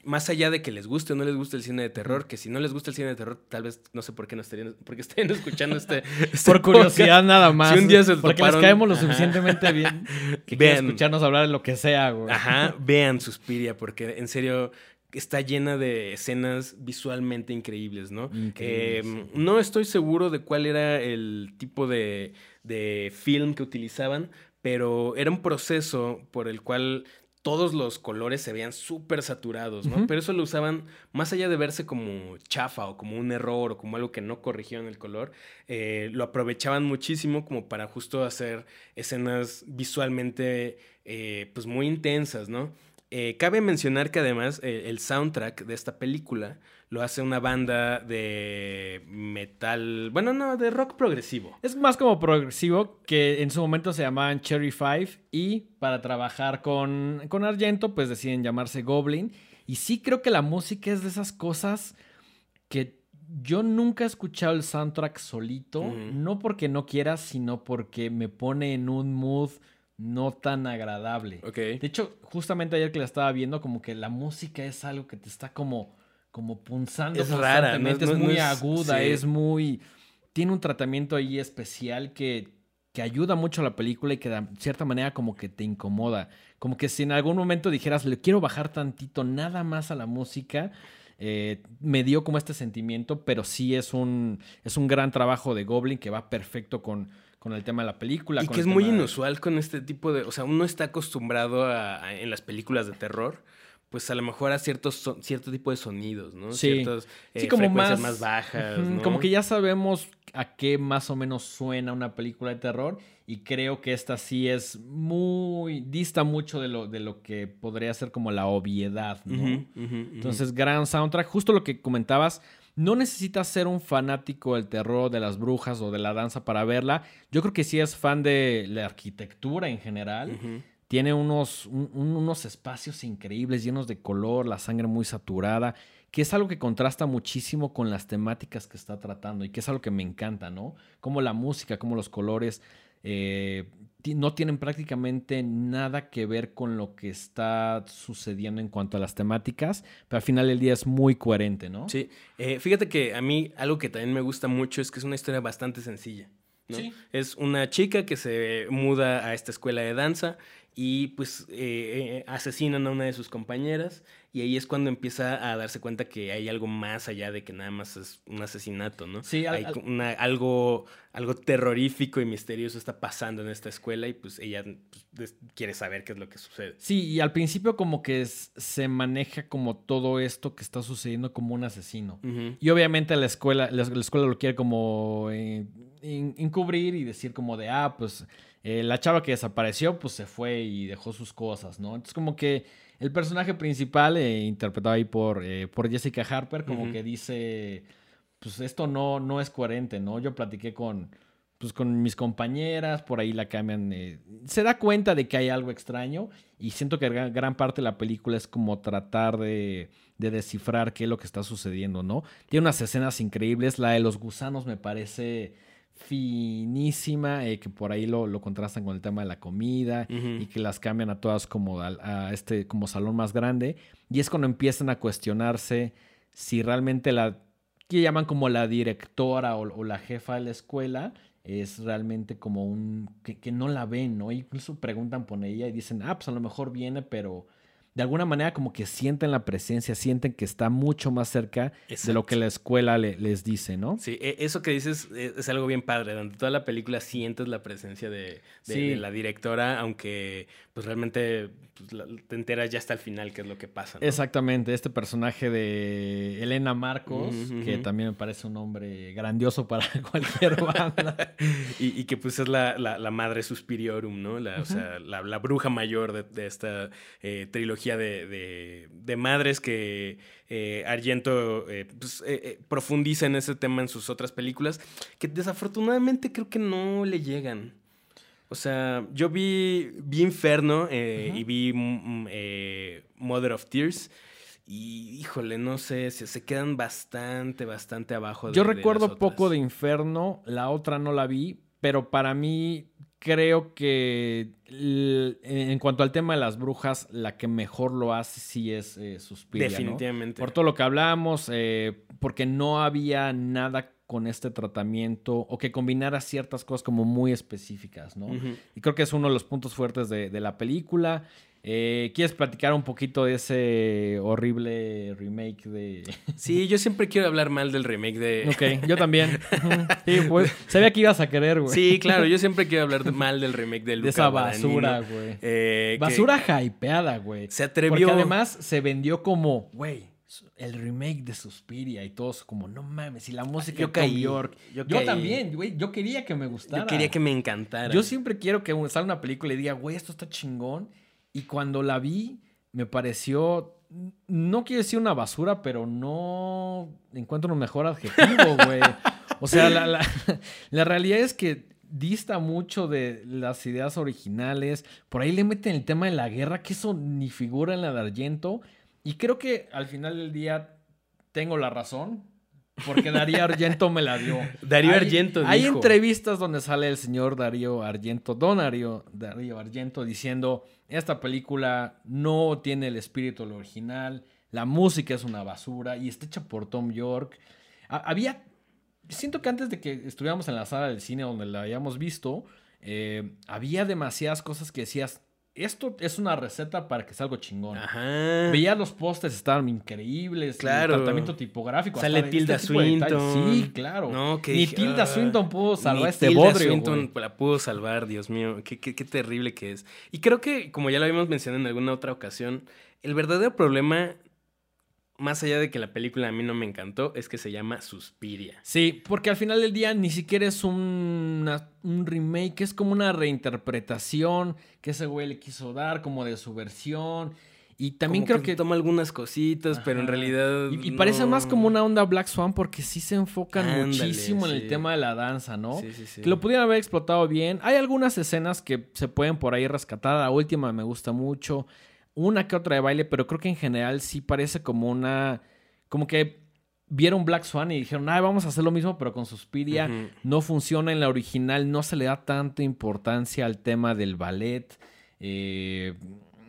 más allá de que les guste o no les guste el cine de terror, que si no les gusta el cine de terror, tal vez no sé por qué no estarían, porque estarían escuchando este, este por curiosidad nada más. Si un día se porque les caemos lo suficientemente bien que vean, escucharnos hablar de lo que sea, güey. Ajá, vean Suspiria, porque en serio está llena de escenas visualmente increíbles, ¿no? Em, no estoy seguro de cuál era el tipo de, de film que utilizaban, pero era un proceso por el cual todos los colores se veían súper saturados, ¿no? Pero eso lo usaban, más allá de verse como chafa o como un error o como algo que no corrigieron el color, eh, lo aprovechaban muchísimo como para justo hacer escenas visualmente eh, pues muy intensas, ¿no? Eh, cabe mencionar que además el soundtrack de esta película lo hace una banda de metal, bueno, no, de rock progresivo. Es más como progresivo que en su momento se llamaban Cherry Five y para trabajar con, con Argento pues deciden llamarse Goblin. Y sí creo que la música es de esas cosas que yo nunca he escuchado el soundtrack solito, no porque no quiera, sino porque me pone en un mood no tan agradable. De hecho, justamente ayer que la estaba viendo, como que la música es algo que te está como como punzando es rara, es, muy aguda, es muy... Tiene un tratamiento ahí especial que, que ayuda mucho a la película y que de cierta manera como que te incomoda. Como que si en algún momento dijeras, le quiero bajar tantito nada más a la música, eh, me dio como este sentimiento, pero sí es un, es un gran trabajo de Goblin que va perfecto con, con el tema de la película. Y que es muy inusual con este tipo de... O sea, uno está acostumbrado a, en las películas de terror pues a lo mejor a ciertos cierto tipo de sonidos, ¿no? Sí, Ciertas sí, eh, como frecuencias más, bajas. Como que ya sabemos a qué más o menos suena una película de terror. Y creo que esta sí es muy. dista mucho de lo, de lo que podría ser como la obviedad, ¿no? Entonces, gran soundtrack. Justo lo que comentabas. No necesitas ser un fanático del terror, de las brujas o de la danza para verla. Yo creo que sí es fan de la arquitectura en general. Tiene unos, unos espacios increíbles, llenos de color, la sangre muy saturada, que es algo que contrasta muchísimo con las temáticas que está tratando y que es algo que me encanta, ¿no? Como la música, como los colores eh, no tienen prácticamente nada que ver con lo que está sucediendo en cuanto a las temáticas, pero al final del día es muy coherente, ¿no? Sí, eh, fíjate que a mí algo que también me gusta mucho es que es una historia bastante sencilla. ¿no? Es una chica que se muda a esta escuela de danza y pues eh, eh, asesinan a una de sus compañeras y ahí es cuando empieza a darse cuenta que hay algo más allá de que nada más es un asesinato, ¿no? Sí, hay algo, algo terrorífico y misterioso está pasando en esta escuela y pues ella pues, quiere saber qué es lo que sucede. Sí, y al principio como que se maneja como todo esto que está sucediendo como un asesino. Y obviamente la escuela, la, escuela lo quiere como eh, encubrir y decir como de, ah, pues eh, la chava que desapareció, pues se fue y dejó sus cosas, ¿no? Entonces, como que el personaje principal, eh, interpretado ahí por, eh, por Jessica Harper, como que dice, pues esto no, no es coherente, ¿no? Yo platiqué con, pues, con mis compañeras, por ahí la cambian. se da cuenta de que hay algo extraño y siento que gran, parte de la película es como tratar de, de, descifrar qué es lo que está sucediendo, ¿no? Tiene unas escenas increíbles, la de los gusanos me parece finísima, eh, que por ahí lo, lo, contrastan con el tema de la comida y que las cambian a todas como a, este como salón más grande. Y es cuando empiezan a cuestionarse si realmente la que llaman como la directora o, la jefa de la escuela es realmente como un que, que, no la ven, ¿no? Incluso preguntan por ella y dicen, ah, pues a lo mejor viene, pero de alguna manera como que sienten la presencia, sienten que está mucho más cerca de lo que la escuela les dice, ¿no? Sí, e, eso que dices es, algo bien padre. Durante toda la película sientes la presencia de, la directora, aunque pues realmente pues, te enteras ya hasta el final qué es lo que pasa. Exactamente, este personaje de Elena Marcos, que también me parece un hombre grandioso para cualquier banda. y, que pues es la, madre suspiriorum, ¿no? La, O sea, la, bruja mayor de, esta eh, trilogía de, madres que eh, Argento eh, pues, profundiza en ese tema en sus otras películas, que desafortunadamente creo que no le llegan. O sea, yo vi, vi Inferno y vi mm, Mother of Tears. Y híjole, no sé, se, se quedan bastante, bastante abajo. De, Yo recuerdo poco de Inferno, la otra no la vi, pero para mí creo que en cuanto al tema de las brujas, la que mejor lo hace sí es eh, Suspiria. Definitivamente. Por todo lo que hablamos, eh, porque no había nada con este tratamiento o que combinara ciertas cosas como muy específicas, ¿no? Y creo que es uno de los puntos fuertes de, de la película. Eh, ¿Quieres platicar un poquito de ese horrible remake de...? Sí, yo siempre quiero hablar mal del remake de... Ok, yo también. Sí, pues, sabía que ibas a querer, güey. Sí, claro, yo siempre quiero hablar mal del remake de Luca De esa basura, güey. Eh, basura hypeada, güey. Se atrevió... Porque además se vendió como, güey, el remake de Suspiria y todos como, no mames, y la música yo caí, York. Yo, también, güey, yo quería que me gustara. Yo quería que me encantara. Yo siempre quiero que salga una película y diga, güey, esto está chingón. Y cuando la vi, me pareció, no quiero decir una basura, pero no encuentro un mejor adjetivo, güey. O sea, la, realidad es que dista mucho de las ideas originales. Por ahí le meten el tema de la guerra, que eso ni figura en la de Argento. Y creo que al final del día tengo la razón. Porque Darío Argento me la dio. Darío Argento dijo. Hay entrevistas donde sale el señor Darío Argento, don Darío, Darío Argento, diciendo, esta película no tiene el espíritu original, la música es una basura y está hecha por Tom York. había, siento que antes de que estuviéramos en la sala del cine donde la habíamos visto, eh, había demasiadas cosas que decías, esto es una receta para que salga algo chingón. Ajá. Veía los postes, estaban increíbles. Claro. El tratamiento tipográfico. Sale Tilda este Swinton. Sí, claro. No, que Ni Tilda Swinton pudo salvar este Tilda bodrio, Swinton la pudo salvar, Dios mío. Qué, qué, qué terrible que es. Y creo que, como ya lo habíamos mencionado en alguna otra ocasión, el verdadero problema más allá de que la película a mí no me encantó, es que se llama Suspiria. Sí, porque al final del día ni siquiera es un, un remake, es como una reinterpretación que ese güey le quiso dar, como de su versión. Y también creo que, toma algunas cositas, pero en realidad. Y, parece más como una onda Black Swan porque sí se enfocan muchísimo en el tema de la danza, ¿no? Sí, sí, sí. Que lo pudieran haber explotado bien. Hay algunas escenas que se pueden por ahí rescatar. La última me gusta mucho una que otra de baile, pero creo que en general sí parece como una. Como que vieron Black Swan y dijeron, ah, vamos a hacer lo mismo, pero con Suspiria. No funciona en la original, no se le da tanta importancia al tema del ballet. Eh,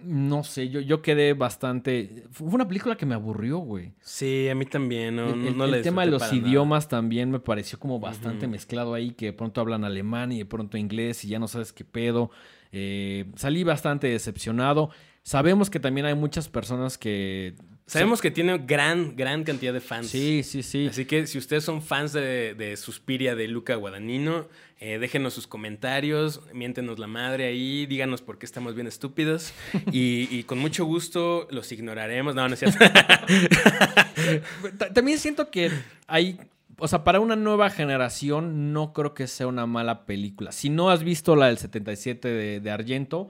no sé, yo, yo quedé bastante. Fue una película que me aburrió, güey. Sí, a mí también. No, el, el tema de los idiomas también me pareció como bastante mezclado ahí, que de pronto hablan alemán y de pronto inglés y ya no sabes qué pedo. Eh, salí bastante decepcionado. Sabemos que también hay muchas personas que... Sabemos que tiene gran, gran cantidad de fans. Sí, sí, sí. Así que si ustedes son fans de, Suspiria de Luca Guadagnino, eh, déjenos sus comentarios, miéntenos la madre ahí, díganos por qué estamos bien estúpidos y, con mucho gusto los ignoraremos. No, no es cierto. También siento que hay o sea, para una nueva generación no creo que sea una mala película. Si no has visto la del 77 de, de Argento,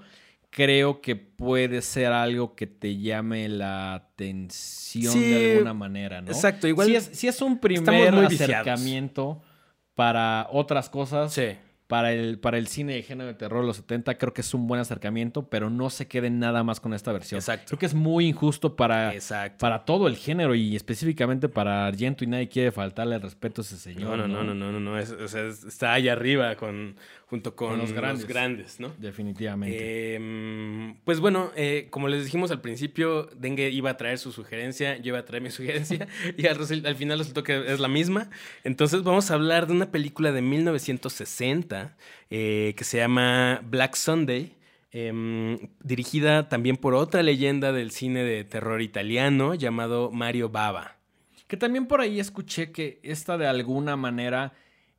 creo que puede ser algo que te llame la atención de alguna manera, ¿no? Exacto, igual. Si es, un primer acercamiento para otras cosas. Sí para el, para el cine de género de terror de los 70 creo que es un buen acercamiento, pero no se queden nada más con esta versión. Exacto. Creo que es muy injusto para, para todo el género y específicamente para Argento y nadie quiere faltarle el respeto a ese señor. No, no, no, no, no, no, está ahí arriba con, junto con, los, grandes. ¿no? Definitivamente. Em, pues bueno, eh, como les dijimos al principio, Dengue iba a traer su sugerencia, yo iba a traer mi sugerencia y al, al final resultó que es la misma. Entonces vamos a hablar de una película de 1960 eh, que se llama Black Sunday. em, dirigida también por otra leyenda del cine de terror italiano llamado Mario Bava. Que también por ahí escuché que esta de alguna manera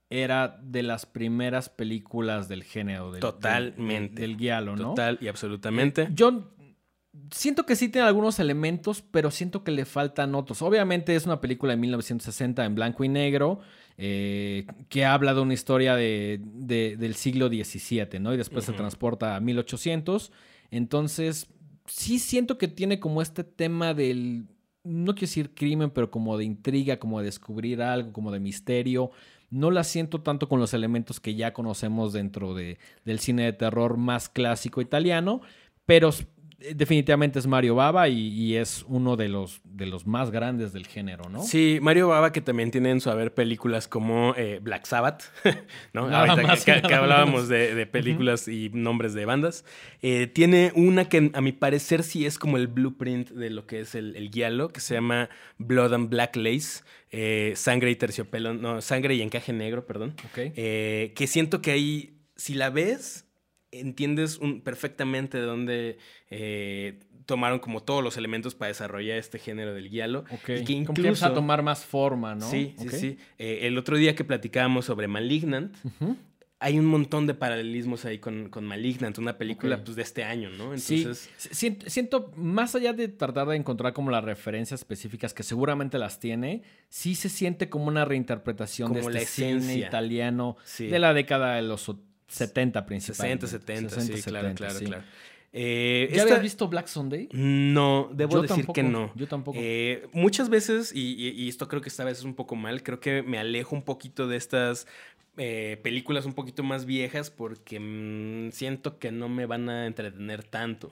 era de las primeras películas del género. Del, Totalmente. Del, guialo, ¿no? Total y absolutamente. Eh, yo siento que sí tiene algunos elementos, pero siento que le faltan otros. Obviamente es una película de 1960 en blanco y negro. Eh, que habla de una historia de, del siglo XVII, ¿no? Y después se transporta a 1800. Entonces, sí siento que tiene como este tema del, no quiero decir crimen, pero como de intriga, como de descubrir algo, como de misterio. No la siento tanto con los elementos que ya conocemos dentro de, del cine de terror más clásico italiano, pero definitivamente es Mario Baba y, es uno de los, de los más grandes del género, ¿no? Sí, Mario Baba que también tiene en su haber películas como eh, Black Sabbath, ¿no? Ahorita que, hablábamos de, películas y nombres de bandas. Eh, tiene una que a mi parecer sí es como el blueprint de lo que es el, el guialo, que se llama Blood and Black Lace. sangre y terciopelo, no, sangre y encaje negro, perdón. Que siento que ahí, si la ves, entiendes perfectamente de dónde eh, tomaron como todos los elementos para desarrollar este género del guialo. Y que incluso... a tomar más forma, ¿no? Sí, sí, sí. Eh, el otro día que platicábamos sobre Malignant, hay un montón de paralelismos ahí con, con Malignant, una película pues, de este año, ¿no? Entonces... Sí, siento, más allá de tratar de encontrar como las referencias específicas, que seguramente las tiene, sí se siente como una reinterpretación de este cine italiano de la década de los 70 principalmente. 60, 70, sí, claro, claro, claro. Eh, ¿Ya habías visto Black Sunday? No, debo decir que no. Yo tampoco. Eh, muchas veces, y, esto creo que esta vez es un poco mal, creo que me alejo un poquito de estas eh, películas un poquito más viejas porque mm, siento que no me van a entretener tanto.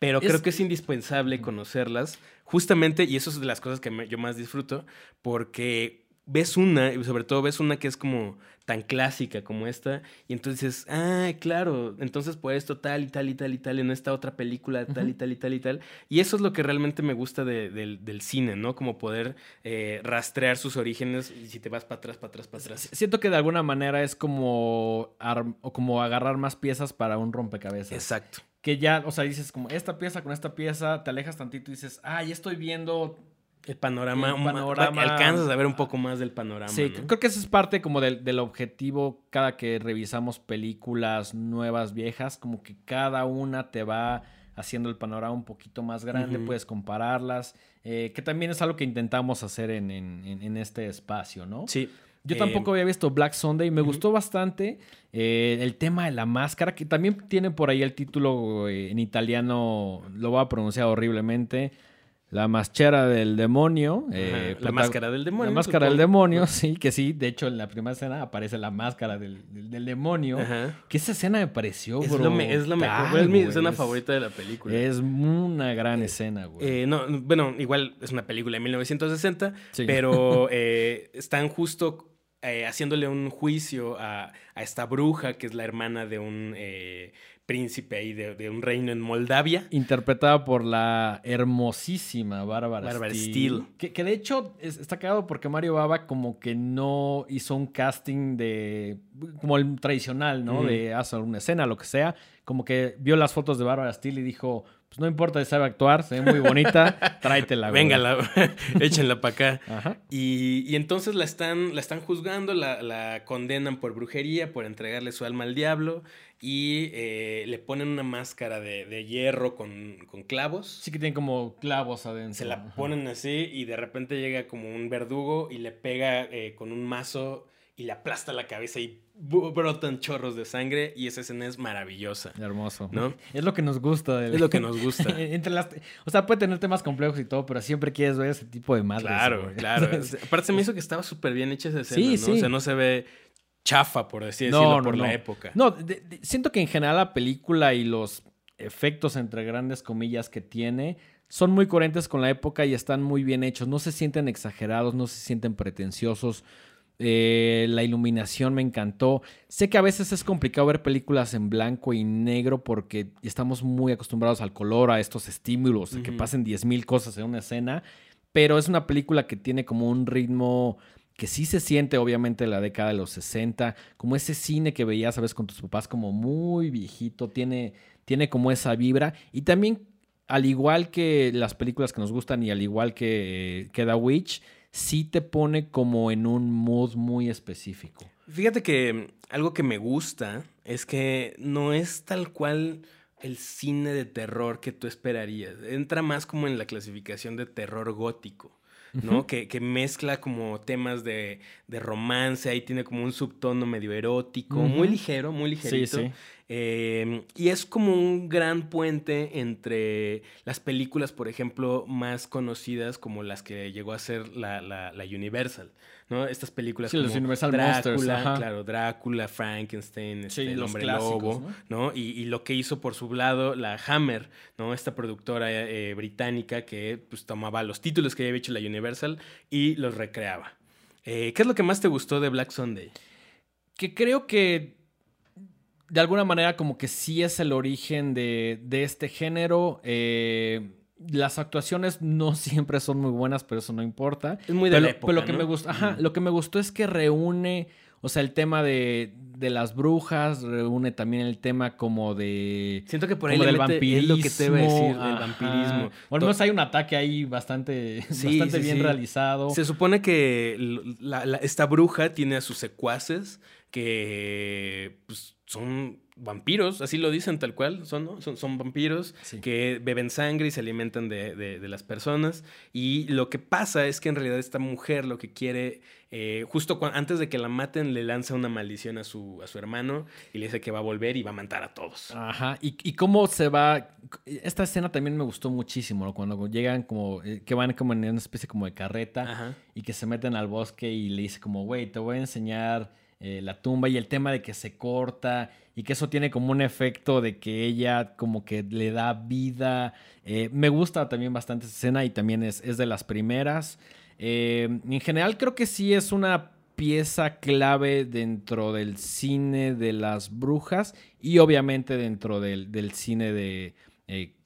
Pero creo que es indispensable conocerlas, justamente, y eso es de las cosas que yo más disfruto, porque ves una, y sobre todo ves una que es como tan clásica como esta, y entonces, ah, claro, entonces por esto tal y tal y tal y tal, en esta otra película tal y tal y tal y tal. Y eso es lo que realmente me gusta del cine, ¿no? Como poder eh, rastrear sus orígenes y si te vas para atrás, para atrás, para atrás. Siento que de alguna manera es como, o como agarrar más piezas para un rompecabezas. Exacto. Que ya, o sea, dices como esta pieza con esta pieza, te alejas tantito y dices, ah, ya estoy viendo el panorama, alcanzas a ver un poco más del panorama. Sí, creo que eso es parte como del, objetivo cada que revisamos películas nuevas, viejas, como que cada una te va haciendo el panorama un poquito más grande, puedes compararlas, eh, que también es algo que intentamos hacer en, este espacio, ¿no? Sí. Yo tampoco había visto Black Sunday, me gustó bastante eh, el tema de la máscara, que también tiene por ahí el título eh, en italiano, lo voy a pronunciar horriblemente. La máscara del demonio. Eh, la máscara del demonio. La máscara del demonio, sí, que sí. De hecho, en la primera escena aparece la máscara del, demonio. Que esa escena me pareció, es Lo es lo mejor. Es mi escena favorita de la película. Es una gran escena, güey. Eh, no, bueno, igual es una película de 1960, pero eh, están justo haciéndole un juicio a, a, esta bruja, que es la hermana de un príncipe ahí de, un reino en Moldavia. Interpretada por la hermosísima Bárbara, Bárbara Steele. Que, de hecho está cagado porque Mario Baba como que no hizo un casting de... como el tradicional, ¿no? De hacer una escena, lo que sea. Como que vio las fotos de Bárbara Steele y dijo... Pues no importa si sabe actuar, se ve muy bonita, tráetela. Venga, échenla para acá. Y, entonces la están, la están juzgando, la, la, condenan por brujería, por entregarle su alma al diablo y eh, le ponen una máscara de, hierro con, clavos. Sí que tiene como clavos adentro. Se la ponen así y de repente llega como un verdugo y le pega eh, con un mazo y le aplasta la cabeza y brotan chorros de sangre y esa escena es maravillosa. Hermoso. ¿No? Es lo que nos gusta. Es lo que nos gusta. Entre las... O sea, puede tener temas complejos y todo, pero siempre quieres ver ese tipo de madres. Claro, claro. Aparte se me hizo que estaba súper bien hecha esa escena, sí, Sí. O sea, no se ve chafa, por así decirlo, por la época. No, siento que en general la película y los efectos, entre grandes comillas, que tiene son muy coherentes con la época y están muy bien hechos. No se sienten exagerados, no se sienten pretenciosos. Eh, la iluminación me encantó. Sé que a veces es complicado ver películas en blanco y negro porque estamos muy acostumbrados al color, a estos estímulos, a que pasen 10.000 cosas en una escena, pero es una película que tiene como un ritmo que sí se siente obviamente la década de los 60, como ese cine que veías, sabes, con tus papás como muy viejito, tiene, tiene como esa vibra. Y también, al igual que las películas que nos gustan y al igual que, que The Witch, sí te pone como en un mood muy específico. Fíjate que algo que me gusta es que no es tal cual el cine de terror que tú esperarías. Entra más como en la clasificación de terror gótico. ¿No? que, que, mezcla como temas de, de, romance, ahí tiene como un subtono medio erótico, muy ligero, muy ligerito. Sí, sí. Em, y es como un gran puente entre las películas, por ejemplo, más conocidas como las que llegó a ser la, la, la Universal, ¿no? Estas películas sí, como los Universal Drácula, Monsters, claro, Drácula, Frankenstein, este, sí, el los hombre clásicos, lobo, ¿no? Y, y, lo que hizo por su lado la Hammer, ¿no? Esta productora eh, británica que pues tomaba los títulos que había hecho la Universal y los recreaba. Eh, ¿Qué es lo que más te gustó de Black Sunday? Que creo que de alguna manera como que sí es el origen de, de este género. Eh, las actuaciones no siempre son muy buenas, pero eso no importa. Es muy de pero, la época, pero lo que ¿no? me gustó, ajá, lo que me gustó es que reúne, o sea, el tema de, de las brujas, reúne también el tema como de Siento que por ahí como del vampirismo. es lo que te iba a decir, del vampirismo. O al menos hay un ataque ahí bastante, Sí, bastante sí, bien sí. realizado. Se supone que l- la- la- esta bruja tiene a sus secuaces que pues, son vampiros, así lo dicen tal cual, son, ¿no? son, son vampiros Sí. que beben sangre y se alimentan de, de- de las personas. Y lo que pasa es que en realidad esta mujer lo que quiere, eh, justo antes de que la maten, le lanza una maldición a su, a su hermano y le dice que va a volver y va a matar a todos. Ajá, y, y cómo se va. Esta escena también me gustó muchísimo, ¿no? Cuando llegan como. eh, que van como en una especie como de carreta Ajá. y que se meten al bosque y le dice como, güey, te voy a enseñar eh, la tumba y el tema de que se corta y que eso tiene como un efecto de que ella como que le da vida. Eh, me gusta también bastante esa escena y también es, es de las primeras. Eh, en general creo que sí es una pieza clave dentro del cine de las brujas y obviamente dentro del, del cine de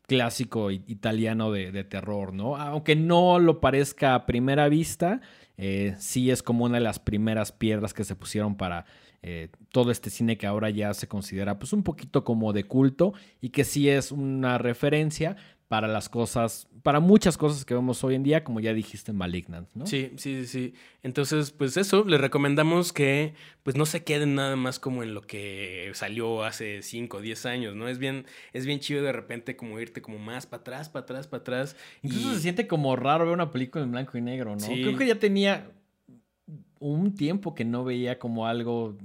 clásico italiano de, de terror, ¿no? Aunque no lo parezca a primera vista, eh, sí es como una de las primeras piedras que se pusieron para eh, todo este cine que ahora ya se considera pues un poquito como de culto y que sí es una referencia para las cosas, para muchas cosas que vemos hoy en día, como ya dijiste, Malignant, ¿no? Sí, sí, sí. Entonces, pues eso, les recomendamos que pues no se queden nada más como en lo que salió hace 5 o 10 años, ¿no? Es bien, es bien chido de repente como irte como más para atrás, para atrás, para atrás. Incluso y- se siente como raro ver una película en blanco y negro, ¿no? Sí. Creo que ya tenía un tiempo que no veía como algo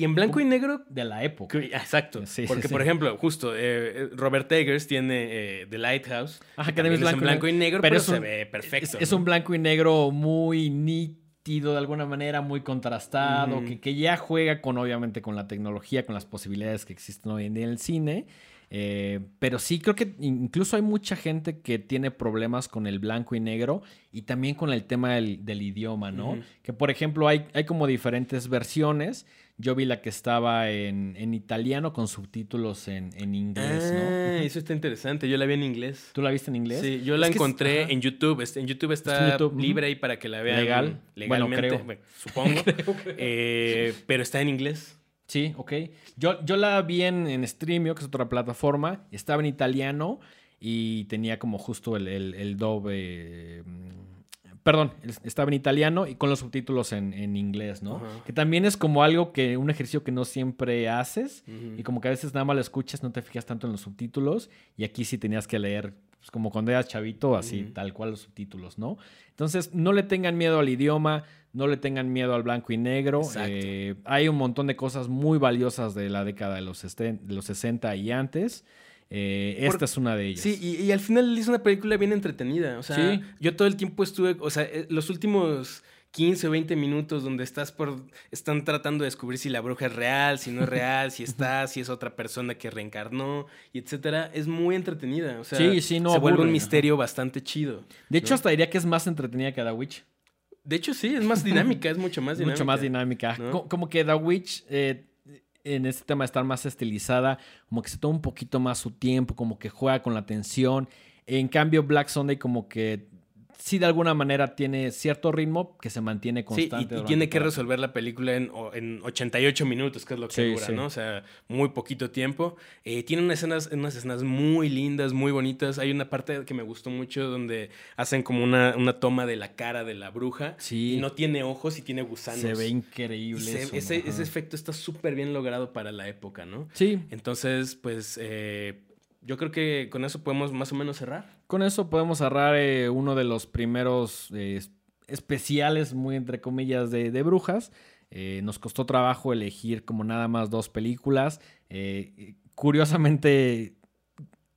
Y en blanco y negro de la época. Que- Exacto. Sí, Porque, sí. por ejemplo, justo eh, Robert Eggers tiene eh, The Lighthouse. Ajá, que también también es en blanco y negro, pero, es se ve perfecto. Es, un blanco y negro muy nítido de alguna manera, muy contrastado, que, que ya juega con, obviamente, con la tecnología, con las posibilidades que existen hoy en día en el cine. Eh, pero sí, creo que incluso hay mucha gente que tiene problemas con el blanco y negro y también con el tema del, del idioma, ¿no? Que, por ejemplo, hay, hay como diferentes versiones. Yo vi la que estaba en, en italiano con subtítulos en, en inglés, ¿no? Ah, eso está interesante. Yo la vi en inglés. ¿Tú la viste en inglés? Sí, yo la Es que es- encontré en YouTube. Este, En YouTube está, en YouTube, libre ahí para que la vean Legal. Bueno, legalmente. creo. bueno, supongo. Eh, pero está en inglés. Sí, ok. Yo, yo la vi en, en Streamio, que es otra plataforma. Estaba en italiano y tenía como justo el, el, el doble. Perdón, es- estaba en italiano y con los subtítulos en, en inglés, ¿no? Que también es como algo que, un ejercicio que no siempre haces y como que a veces nada más lo escuchas, no te fijas tanto en los subtítulos y aquí sí tenías que leer, pues, como cuando eras chavito, así, tal cual los subtítulos, ¿no? Entonces, no le tengan miedo al idioma, no le tengan miedo al blanco y negro. Eh, hay un montón de cosas muy valiosas de la década de los, de los 60 y antes. Eh, esta es una de ellas. Sí, y, y al final es una película bien entretenida. O sea, Sí. yo todo el tiempo estuve, o sea, eh, los últimos 15 o 20 minutos donde estás por, están tratando de descubrir si la bruja es real, si no es real, si está, si es otra persona que reencarnó, y etcétera, es muy entretenida. O sea, Sí, sí, no se vuelve un aburre, misterio bastante chido. de hecho, ¿no? hasta diría que es más entretenida que The Witch. De hecho, sí, es más dinámica, es mucho más dinámica. Mucho más dinámica. Como que The Witch, eh, en este tema de estar más estilizada, como que se toma un poquito más su tiempo, como que juega con la tensión. En cambio, Black Sunday como que sí de alguna manera tiene cierto ritmo que se mantiene constante. Sí, y, tiene que resolver la película en, en, 88 minutos, que es lo que dura, ¿no? O sea, muy poquito tiempo. Eh, tiene unas escenas, unas escenas muy lindas, muy bonitas. Hay una parte que me gustó mucho donde hacen como una, una toma de la cara de la bruja. Sí. Y no tiene ojos y tiene gusanos. Se ve increíble. eso, ese, ese, efecto está súper bien logrado para la época, ¿no? Sí. Entonces, pues... Eh, yo creo que con eso podemos más o menos cerrar. Con eso podemos cerrar eh, uno de los primeros eh, especiales, muy entre comillas, de, brujas. Eh, nos costó trabajo elegir como nada más dos películas. curiosamente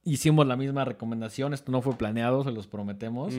hicimos la misma recomendación. Esto no fue planeado, se los prometemos.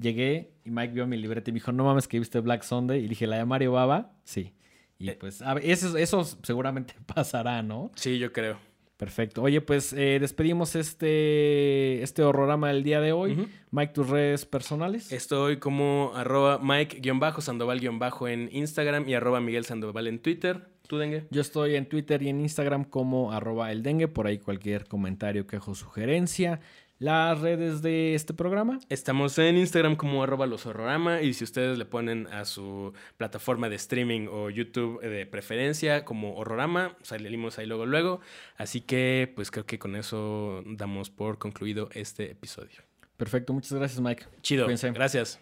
Llegué y Mike vio mi libreta y me dijo, no mames que viste Black Sunday. Y dije, ¿la de Mario Baba? Sí. Y pues eso, eso seguramente pasará, ¿no? Sí, yo creo. Perfecto. Oye, pues eh, despedimos este, este horrorama del día de hoy. Mike, tus redes personales. Estoy como arroba Mike-Sandoval- en Instagram y arroba Miguel Sandoval en Twitter. ¿Tú, Dengue? Yo estoy en Twitter y en Instagram como arroba el Dengue. Por ahí cualquier comentario, quejo, sugerencia las redes de este programa? Estamos en Instagram como arroba los horrorama y si ustedes le ponen a su plataforma de streaming o YouTube de preferencia como horrorama, salimos ahí luego luego. Así que pues creo que con eso damos por concluido este episodio. Perfecto, muchas gracias Mike. Chido, gracias.